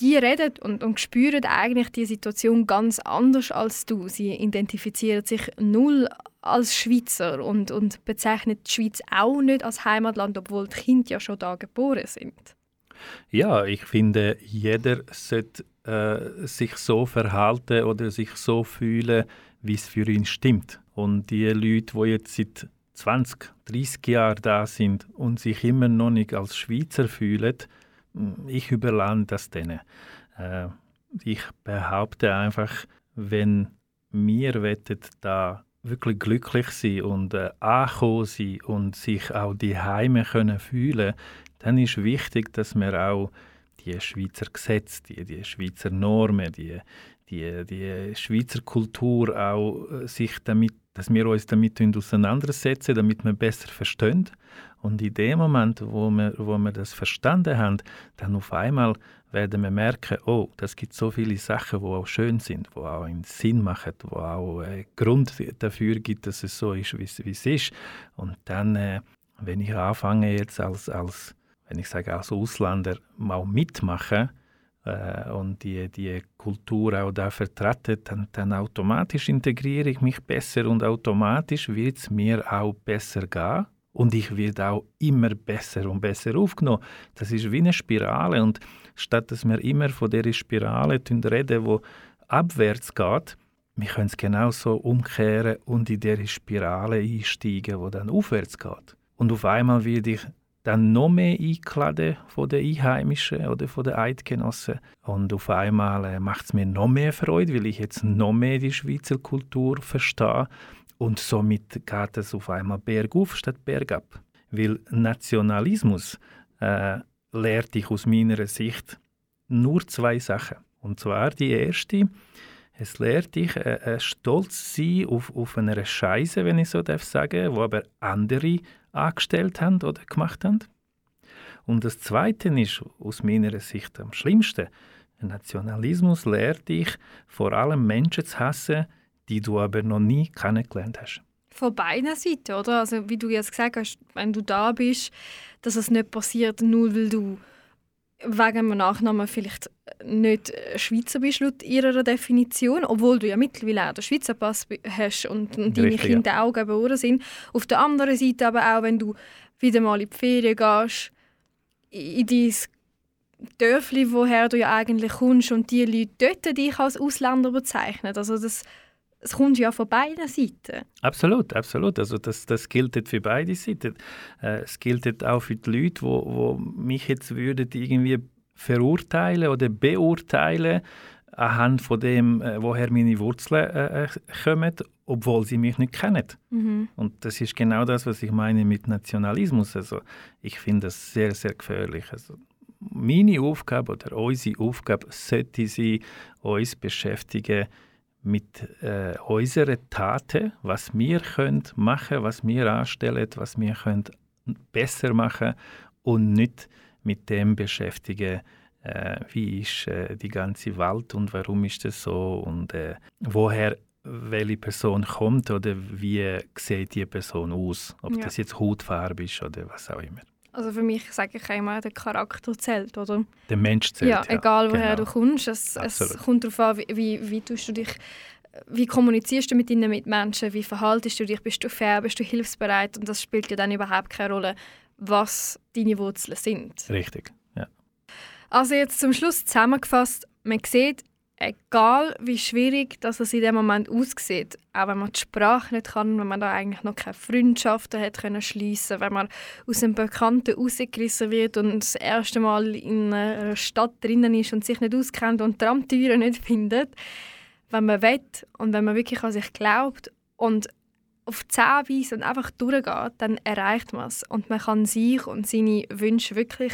die reden und, und spüren eigentlich die Situation ganz anders als du. Sie identifizieren sich null als Schweizer und, und bezeichnen die Schweiz auch nicht als Heimatland, obwohl die Kinder ja schon da geboren sind. Ja, ich finde, jeder sollte äh, sich so verhalten oder sich so fühlen, wie es für ihn stimmt. Und die Leute, die jetzt seit 20, 30 Jahren da sind und sich immer noch nicht als Schweizer fühlen, ich überlasse das denen. Äh, ich behaupte einfach, wenn wir wettet da wirklich glücklich sein und äh, ankommen sein und sich auch die Heime können fühlen, dann ist wichtig, dass wir auch die Schweizer Gesetze, die, die Schweizer Normen, die, die, die Schweizer Kultur auch äh, sich damit, dass wir uns damit auseinandersetzen, damit wir besser verstehen. Und in dem Moment, wo wir, wo wir das verstanden haben, dann auf einmal werden wir merken, oh, das gibt so viele Sachen, die auch schön sind, die auch einen Sinn machen, die auch einen Grund dafür gibt, dass es so ist, wie es ist. Und dann, äh, wenn ich anfange jetzt als, als wenn ich sage, als Ausländer mal mitmachen äh, und die, die Kultur auch da vertreten, dann, dann automatisch integriere ich mich besser und automatisch wird es mir auch besser gehen. Und ich werde auch immer besser und besser aufgenommen. Das ist wie eine Spirale. Und statt dass wir immer von dieser Spirale reden, die abwärts geht, wir können es genauso umkehren und in diese Spirale einsteigen, die dann aufwärts geht. Und auf einmal werde ich dann noch mehr eingeladen von den Einheimischen oder von den Eidgenossen. Und auf einmal äh, macht es mir noch mehr Freude, weil ich jetzt noch mehr die Schweizer Kultur verstehe. Und somit geht es auf einmal bergauf statt bergab. Weil Nationalismus äh, lehrt ich aus meiner Sicht nur zwei Sachen. Und zwar die erste, es lehrt dich äh, äh, stolz sein auf, auf eine Scheiße, wenn ich so darf sagen, wo aber andere angestellt haben oder gemacht haben. Und das Zweite ist aus meiner Sicht am schlimmsten. Nationalismus lehrt dich, vor allem Menschen zu hassen, die du aber noch nie kennengelernt hast. Von beiden Seiten, oder? Also wie du jetzt gesagt hast, wenn du da bist, dass es nicht passiert, nur weil du wegen einem Nachnamen vielleicht nicht Schweizer bist laut ihrer Definition, obwohl du ja mittlerweile auch den Schweizer Pass hast und, deine Richtig, Kinder ja. auch geboren sind. Auf der anderen Seite aber auch, wenn du wieder mal in die Ferien gehst, in dein Dörfli, woher du ja eigentlich kommst und die Leute dort dich als Ausländer bezeichnen. Also das, es kommt ja von beiden Seiten. Absolut, absolut. Also das, das gilt für beide Seiten. Äh, es gilt auch für die Leute, wo, wo mich jetzt würden irgendwie verurteilen oder beurteilen anhand von dem, äh, woher meine Wurzeln äh, äh, kommen, obwohl sie mich nicht kennen. Mhm. Und das ist genau das, was ich meine mit Nationalismus. Also ich finde das sehr, sehr gefährlich. Also meine Aufgabe oder unsere Aufgabe sollte sein, uns beschäftigen mit äh, unseren Taten, was wir können machen, was wir anstellen, was wir können besser machen und nicht mit dem beschäftigen, äh, wie ist äh, die ganze Welt und warum ist das so und äh, woher welche Person kommt oder wie sieht die Person aus, ob ja. das jetzt Hautfarbe ist oder was auch immer. Also für mich sage ich immer, der Charakter zählt, oder? Der Mensch zählt, ja. egal woher genau. du kommst. Es, es kommt darauf an, wie, wie, wie tust du dich wie kommunizierst du mit deinen Mitmenschen, wie verhaltest du dich, bist du fair, bist du hilfsbereit und das spielt ja dann überhaupt keine Rolle, was deine Wurzeln sind. Richtig, ja. Also jetzt zum Schluss zusammengefasst, man sieht, egal wie schwierig es in dem Moment aussieht, auch wenn man die Sprache nicht kann, wenn man da eigentlich noch keine Freundschaften hat können schließen, wenn man aus einem Bekannten rausgerissen wird und das erste Mal in einer Stadt drinnen ist und sich nicht auskennt und Tramtüren nicht findet, wenn man will und wenn man wirklich an sich glaubt und auf die Weise und einfach durchgeht, dann erreicht man es. Und man kann sich und seine Wünsche wirklich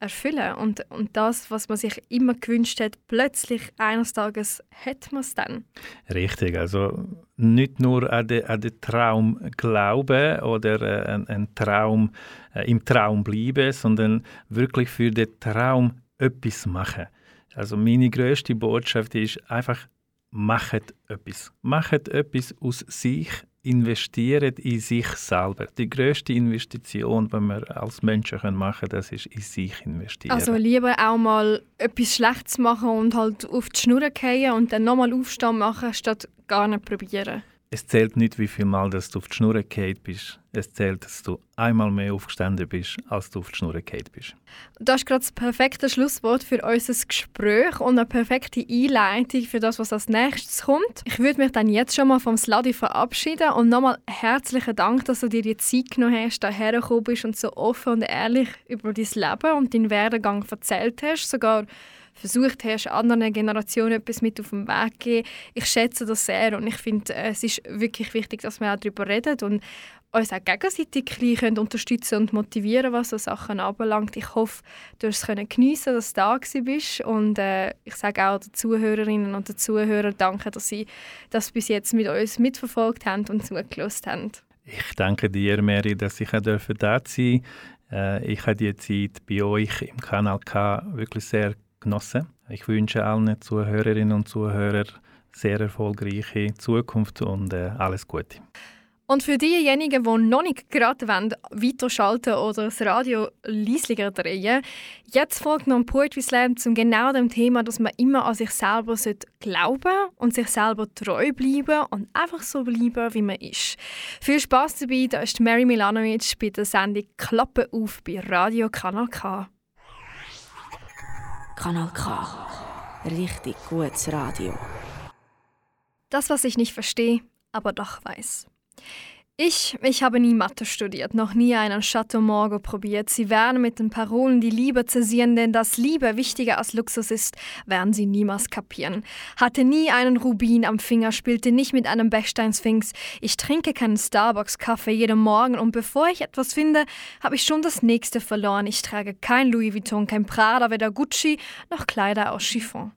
erfüllen. Und, und das, was man sich immer gewünscht hat, plötzlich eines Tages hat man es dann. Richtig, also nicht nur an den, an den Traum glauben oder äh, ein, ein Traum äh, im Traum bleiben, sondern wirklich für den Traum etwas machen. Also meine größte Botschaft ist einfach macht etwas. Macht etwas aus sich, investiert in sich selber. Die größte Investition, die wir als Menschen machen können, das ist in sich investieren. Also lieber auch mal etwas Schlechtes machen und halt auf die Schnur gehen und dann nochmal aufstehen machen, statt gar nicht probieren. Es zählt nicht, wie viel Mal dass du auf die Schnur gefallen bist. Es zählt, dass du einmal mehr aufgestanden bist, als du auf die Schnur gefallen bist. Das ist gerade das perfekte Schlusswort für unser Gespräch und eine perfekte Einleitung für das, was als nächstes kommt. Ich würde mich dann jetzt schon mal vom Sladi verabschieden und nochmal herzlichen Dank, dass du dir die Zeit genommen hast, hierher gekommen bist und so offen und ehrlich über dein Leben und deinen Werdegang erzählt hast. Sogar versucht hast, anderen Generationen etwas mit auf den Weg zu geben. Ich schätze das sehr und ich finde, äh, es ist wirklich wichtig, dass wir auch darüber reden und uns auch gegenseitig ein unterstützen und motivieren, was so Sachen anbelangt. Ich hoffe, du hast es geniessen dass du da bist und äh, ich sage auch den Zuhörerinnen und den Zuhörern danke, dass sie das bis jetzt mit uns mitverfolgt haben und zugelassen haben. Ich danke dir, Mary, dass ich da sein durfte. Äh, ich habe die Zeit bei euch im Kanal K wirklich sehr genossen. Ich wünsche allen Zuhörerinnen und Zuhörern sehr erfolgreiche Zukunft und äh, alles Gute. Und für diejenigen, die noch nicht gerade weiterschalten oder das Radio leislicher drehen, jetzt folgt noch ein Poetry Slam zum genau dem Thema, dass man immer an sich selber glauben und sich selber treu bleiben und einfach so bleiben, wie man ist. Viel Spaß dabei, da ist Mary Milanovic bei der Sendung Klappe auf bei Radio Kanal K. Kanal K. Richtig gutes Radio. Das, was ich nicht verstehe, aber doch weiß. Ich, ich habe nie Mathe studiert, noch nie einen Chateau Morgo probiert. Sie werden mit den Parolen die Liebe zersieren, denn dass Liebe wichtiger als Luxus ist, werden sie niemals kapieren. Hatte nie einen Rubin am Finger, spielte nicht mit einem Bechstein-Sphinx. Ich trinke keinen Starbucks-Kaffee jeden Morgen und bevor ich etwas finde, habe ich schon das nächste verloren. Ich trage kein Louis Vuitton, kein Prada, weder Gucci, noch Kleider aus Chiffon.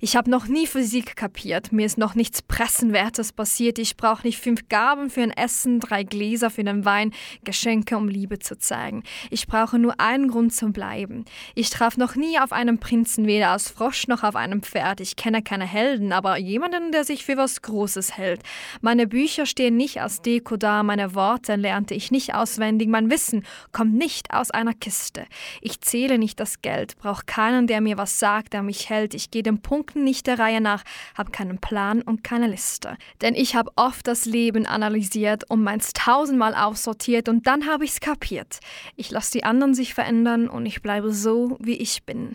Ich habe noch nie Physik kapiert. Mir ist noch nichts Pressenwertes passiert. Ich brauche nicht fünf Gaben für ein Essen, drei Gläser für den Wein, Geschenke, um Liebe zu zeigen. Ich brauche nur einen Grund zum Bleiben. Ich traf noch nie auf einen Prinzen, weder als Frosch noch auf einem Pferd. Ich kenne keine Helden, aber jemanden, der sich für was Großes hält. Meine Bücher stehen nicht als Deko da, meine Worte lernte ich nicht auswendig. Mein Wissen kommt nicht aus einer Kiste. Ich zähle nicht das Geld, brauche keinen, der mir was sagt, der mich hält. Ich gehe den Punkten nicht der Reihe nach, habe keinen Plan und keine Liste. Denn ich habe oft das Leben analysiert und meins tausendmal aussortiert und dann habe ich es kapiert. Ich lasse die anderen sich verändern und ich bleibe so, wie ich bin.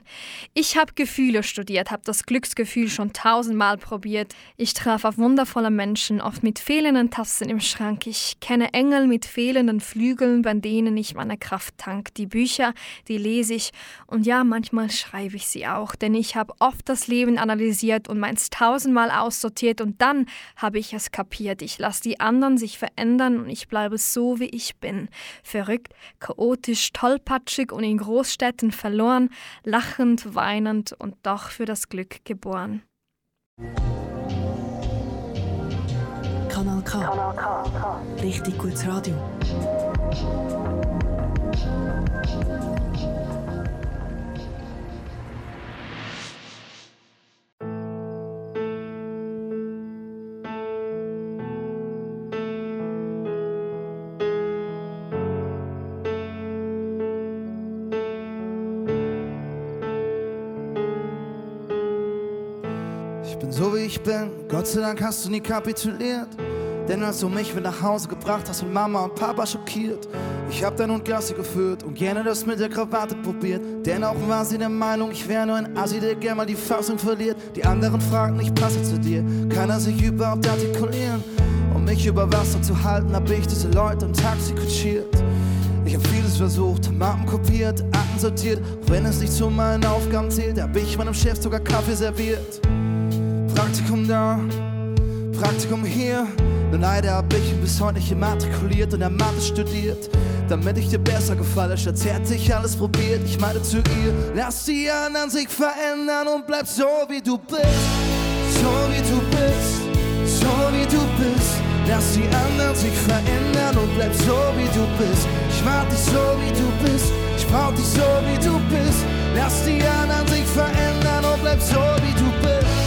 Ich habe Gefühle studiert, habe das Glücksgefühl schon tausendmal probiert. Ich traf auf wundervolle Menschen, oft mit fehlenden Tassen im Schrank. Ich kenne Engel mit fehlenden Flügeln, bei denen ich meine Kraft tank. Die Bücher, die lese ich und ja, manchmal schreibe ich sie auch, denn ich habe oft das Leben analysiert und meins tausendmal aussortiert und dann habe ich es kapiert. Ich lasse die anderen sich verändern und ich bleibe so, wie ich bin. Verrückt, chaotisch, tollpatschig und in Großstädten verloren, lachend, weinend und doch für das Glück geboren. Kanal K. Kanal K. Richtig gutes Radio. Gott Dank hast du nie kapituliert. Denn als du mich mit nach Hause gebracht hast und Mama und Papa schockiert, ich hab dein Hund Gassi geführt und gerne das mit der Krawatte probiert. Denn auch war sie der Meinung, ich wäre nur ein Assi, der gerne mal die Fassung verliert. Die anderen fragten, ich passe zu dir, kann er sich überhaupt artikulieren? Um mich über Wasser zu halten, hab ich diese Leute im Taxi kutschiert. Ich hab vieles versucht, Mappen kopiert, Akten sortiert, auch wenn es nicht zu meinen Aufgaben zählt, hab ich meinem Chef sogar Kaffee serviert. Praktikum da, Praktikum hier. Nur leider hab ich bis heute nicht immatrikuliert und er Mathe studiert. Damit ich dir besser gefalle, statt hätte ich alles probiert. Ich meinte zu ihr, lass die anderen sich verändern und bleib so wie du bist. So wie du bist, so wie du bist. Lass die anderen sich verändern und bleib so wie du bist. Ich mag dich so wie du bist, ich brauch dich so wie du bist. Lass die anderen sich verändern und bleib so wie du bist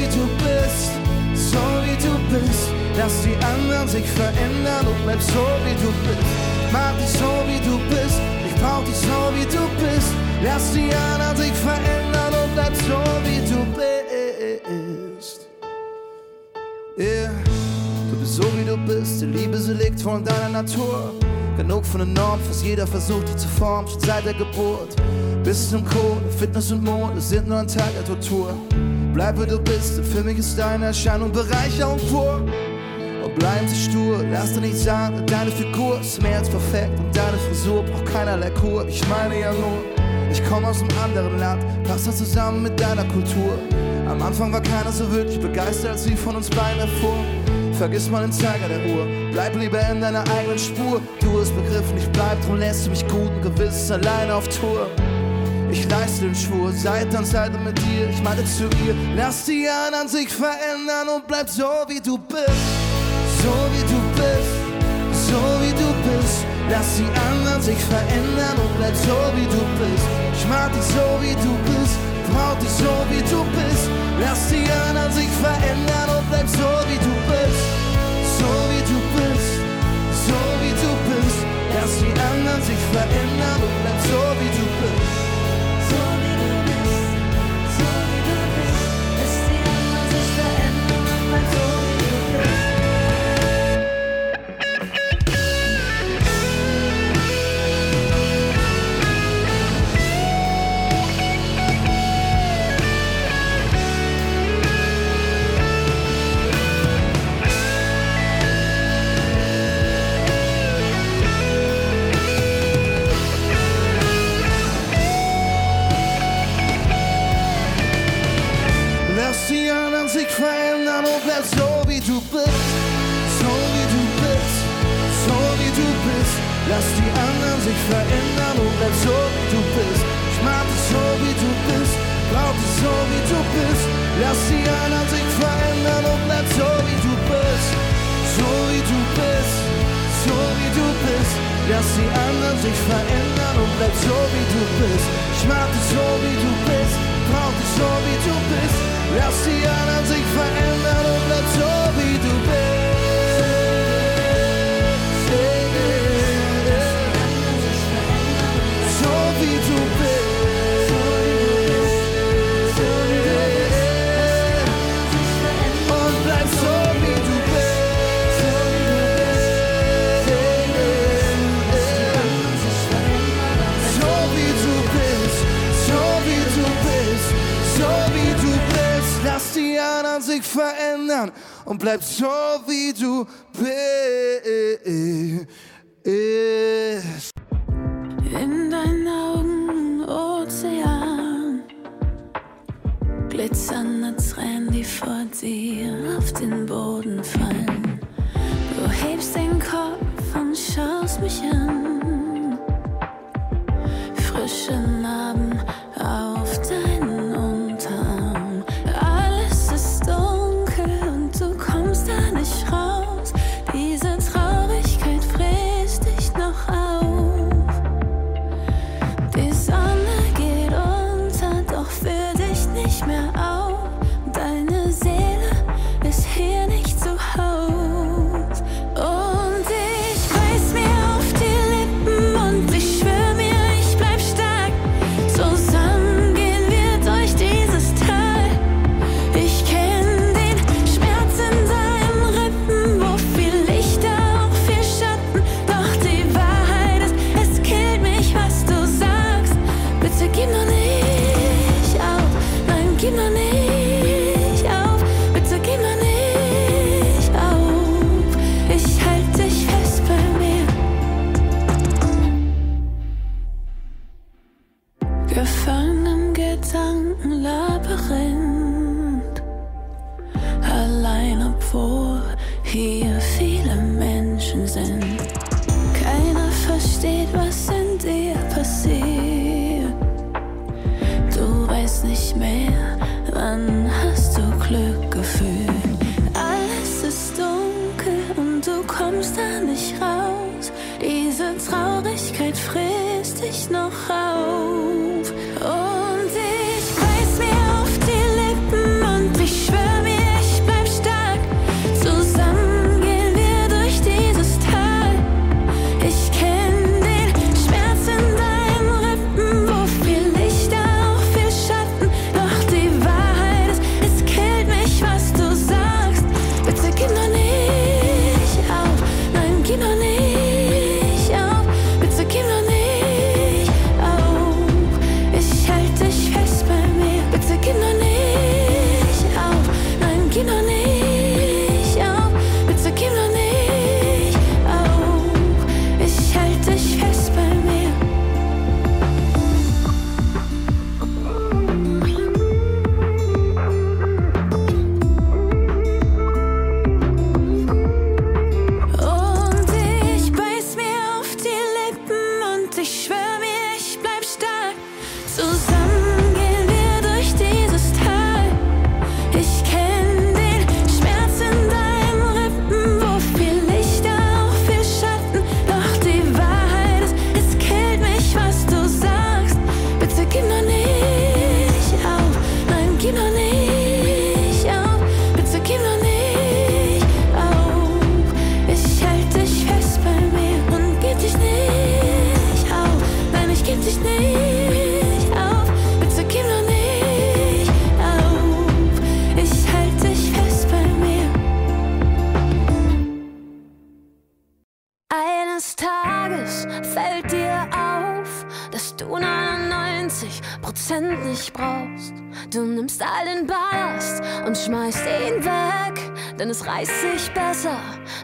wie du bist, so wie du bist. Lass die anderen sich verändern und bleib so wie du bist. Mag dich so wie du bist, ich brauch dich so wie du bist. Lass die anderen sich verändern und bleib so wie du bist. Yeah. so wie du bist. Die Liebe, sie liegt von deiner Natur. Genug von den Normen, fast jeder versucht, die zu formen, schon seit der Geburt. Bist im Code, Fitness und Mode sind nur ein Teil der Tortur. Bleib, wie du bist, für mich ist deine Erscheinung Bereicherung pur. Und bleiben sie stur, lass dir nicht sagen, deine Figur ist mehr als perfekt und deine Frisur braucht keinerlei Kur. Ich meine ja nur, ich komme aus einem anderen Land, passt das zusammen mit deiner Kultur. Am Anfang war keiner so wirklich begeistert, als sie von uns beiden erfuhr. Vergiss mal den Zeiger der Uhr, bleib lieber in deiner eigenen Spur. Du hast begriffen, ich bleib, drum lässt du mich guten Gewissens alleine auf Tour. Ich leiste den Schwur, Seite an Seite mit dir, ich meine zu ihr, lass die anderen sich verändern und bleib so wie du bist. So wie du bist, so wie du bist. Lass die anderen sich verändern und bleib so wie du bist. Ich mag dich so wie du bist, brauch dich so wie du bist. Lass die anderen sich verändern und bleib so wie du bist. So wie du bist, so wie du bist. Lass die anderen sich verändern und bleib so wie du bist.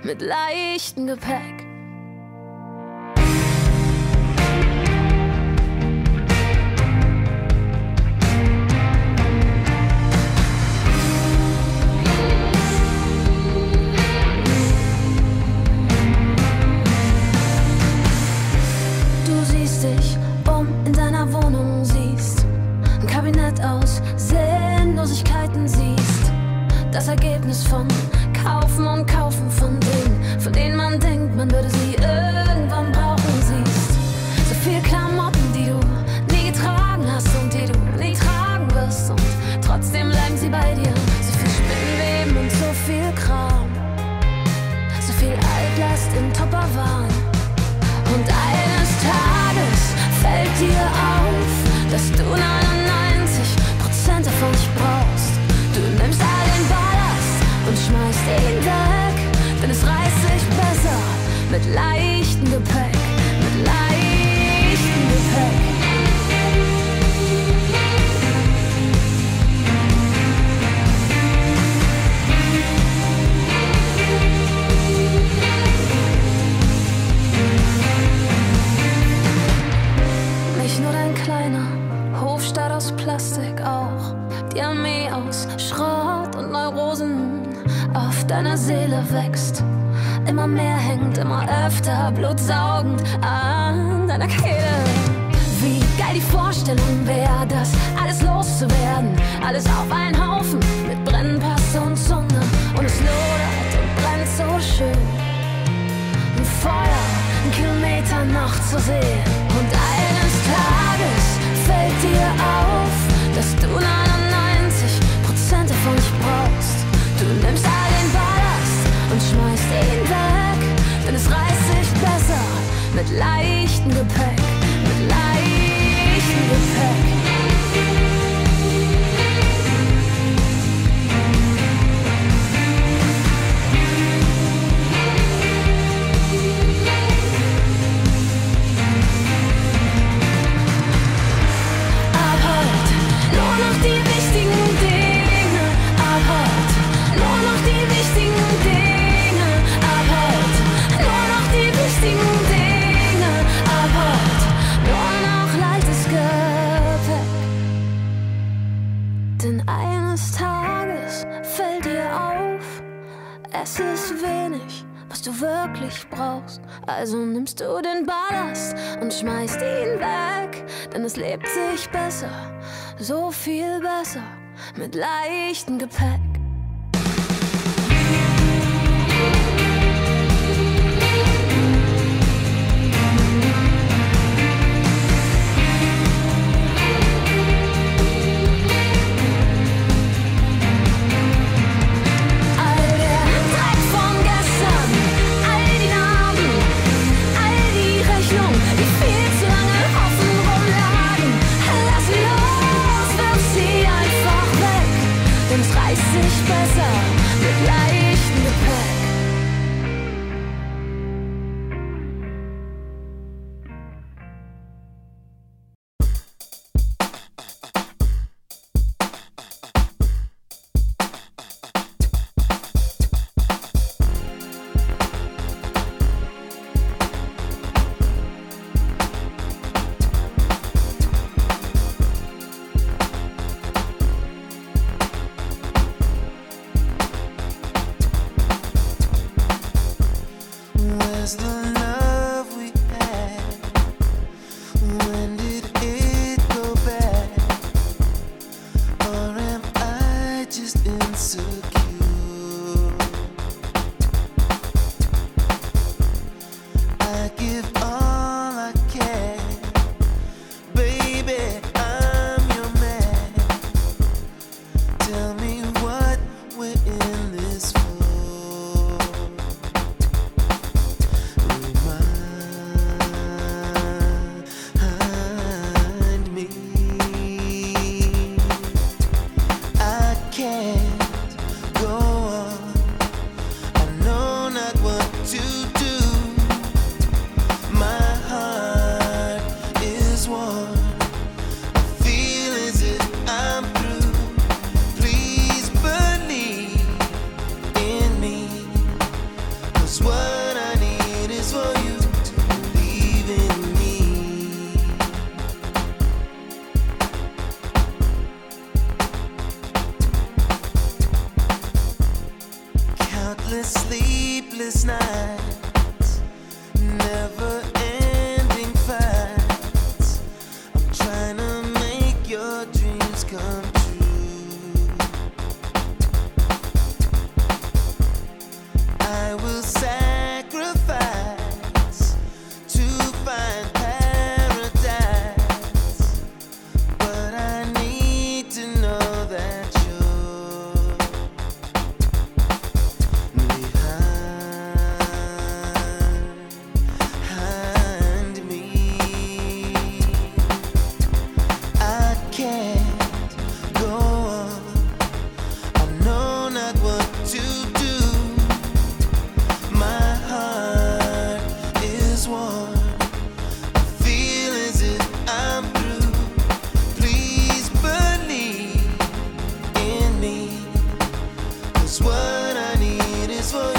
Mit leichtem Gepäck. Also nimmst du den Ballast und schmeißt ihn weg, denn es lebt sich besser, so viel besser, mit leichtem Gepäck. For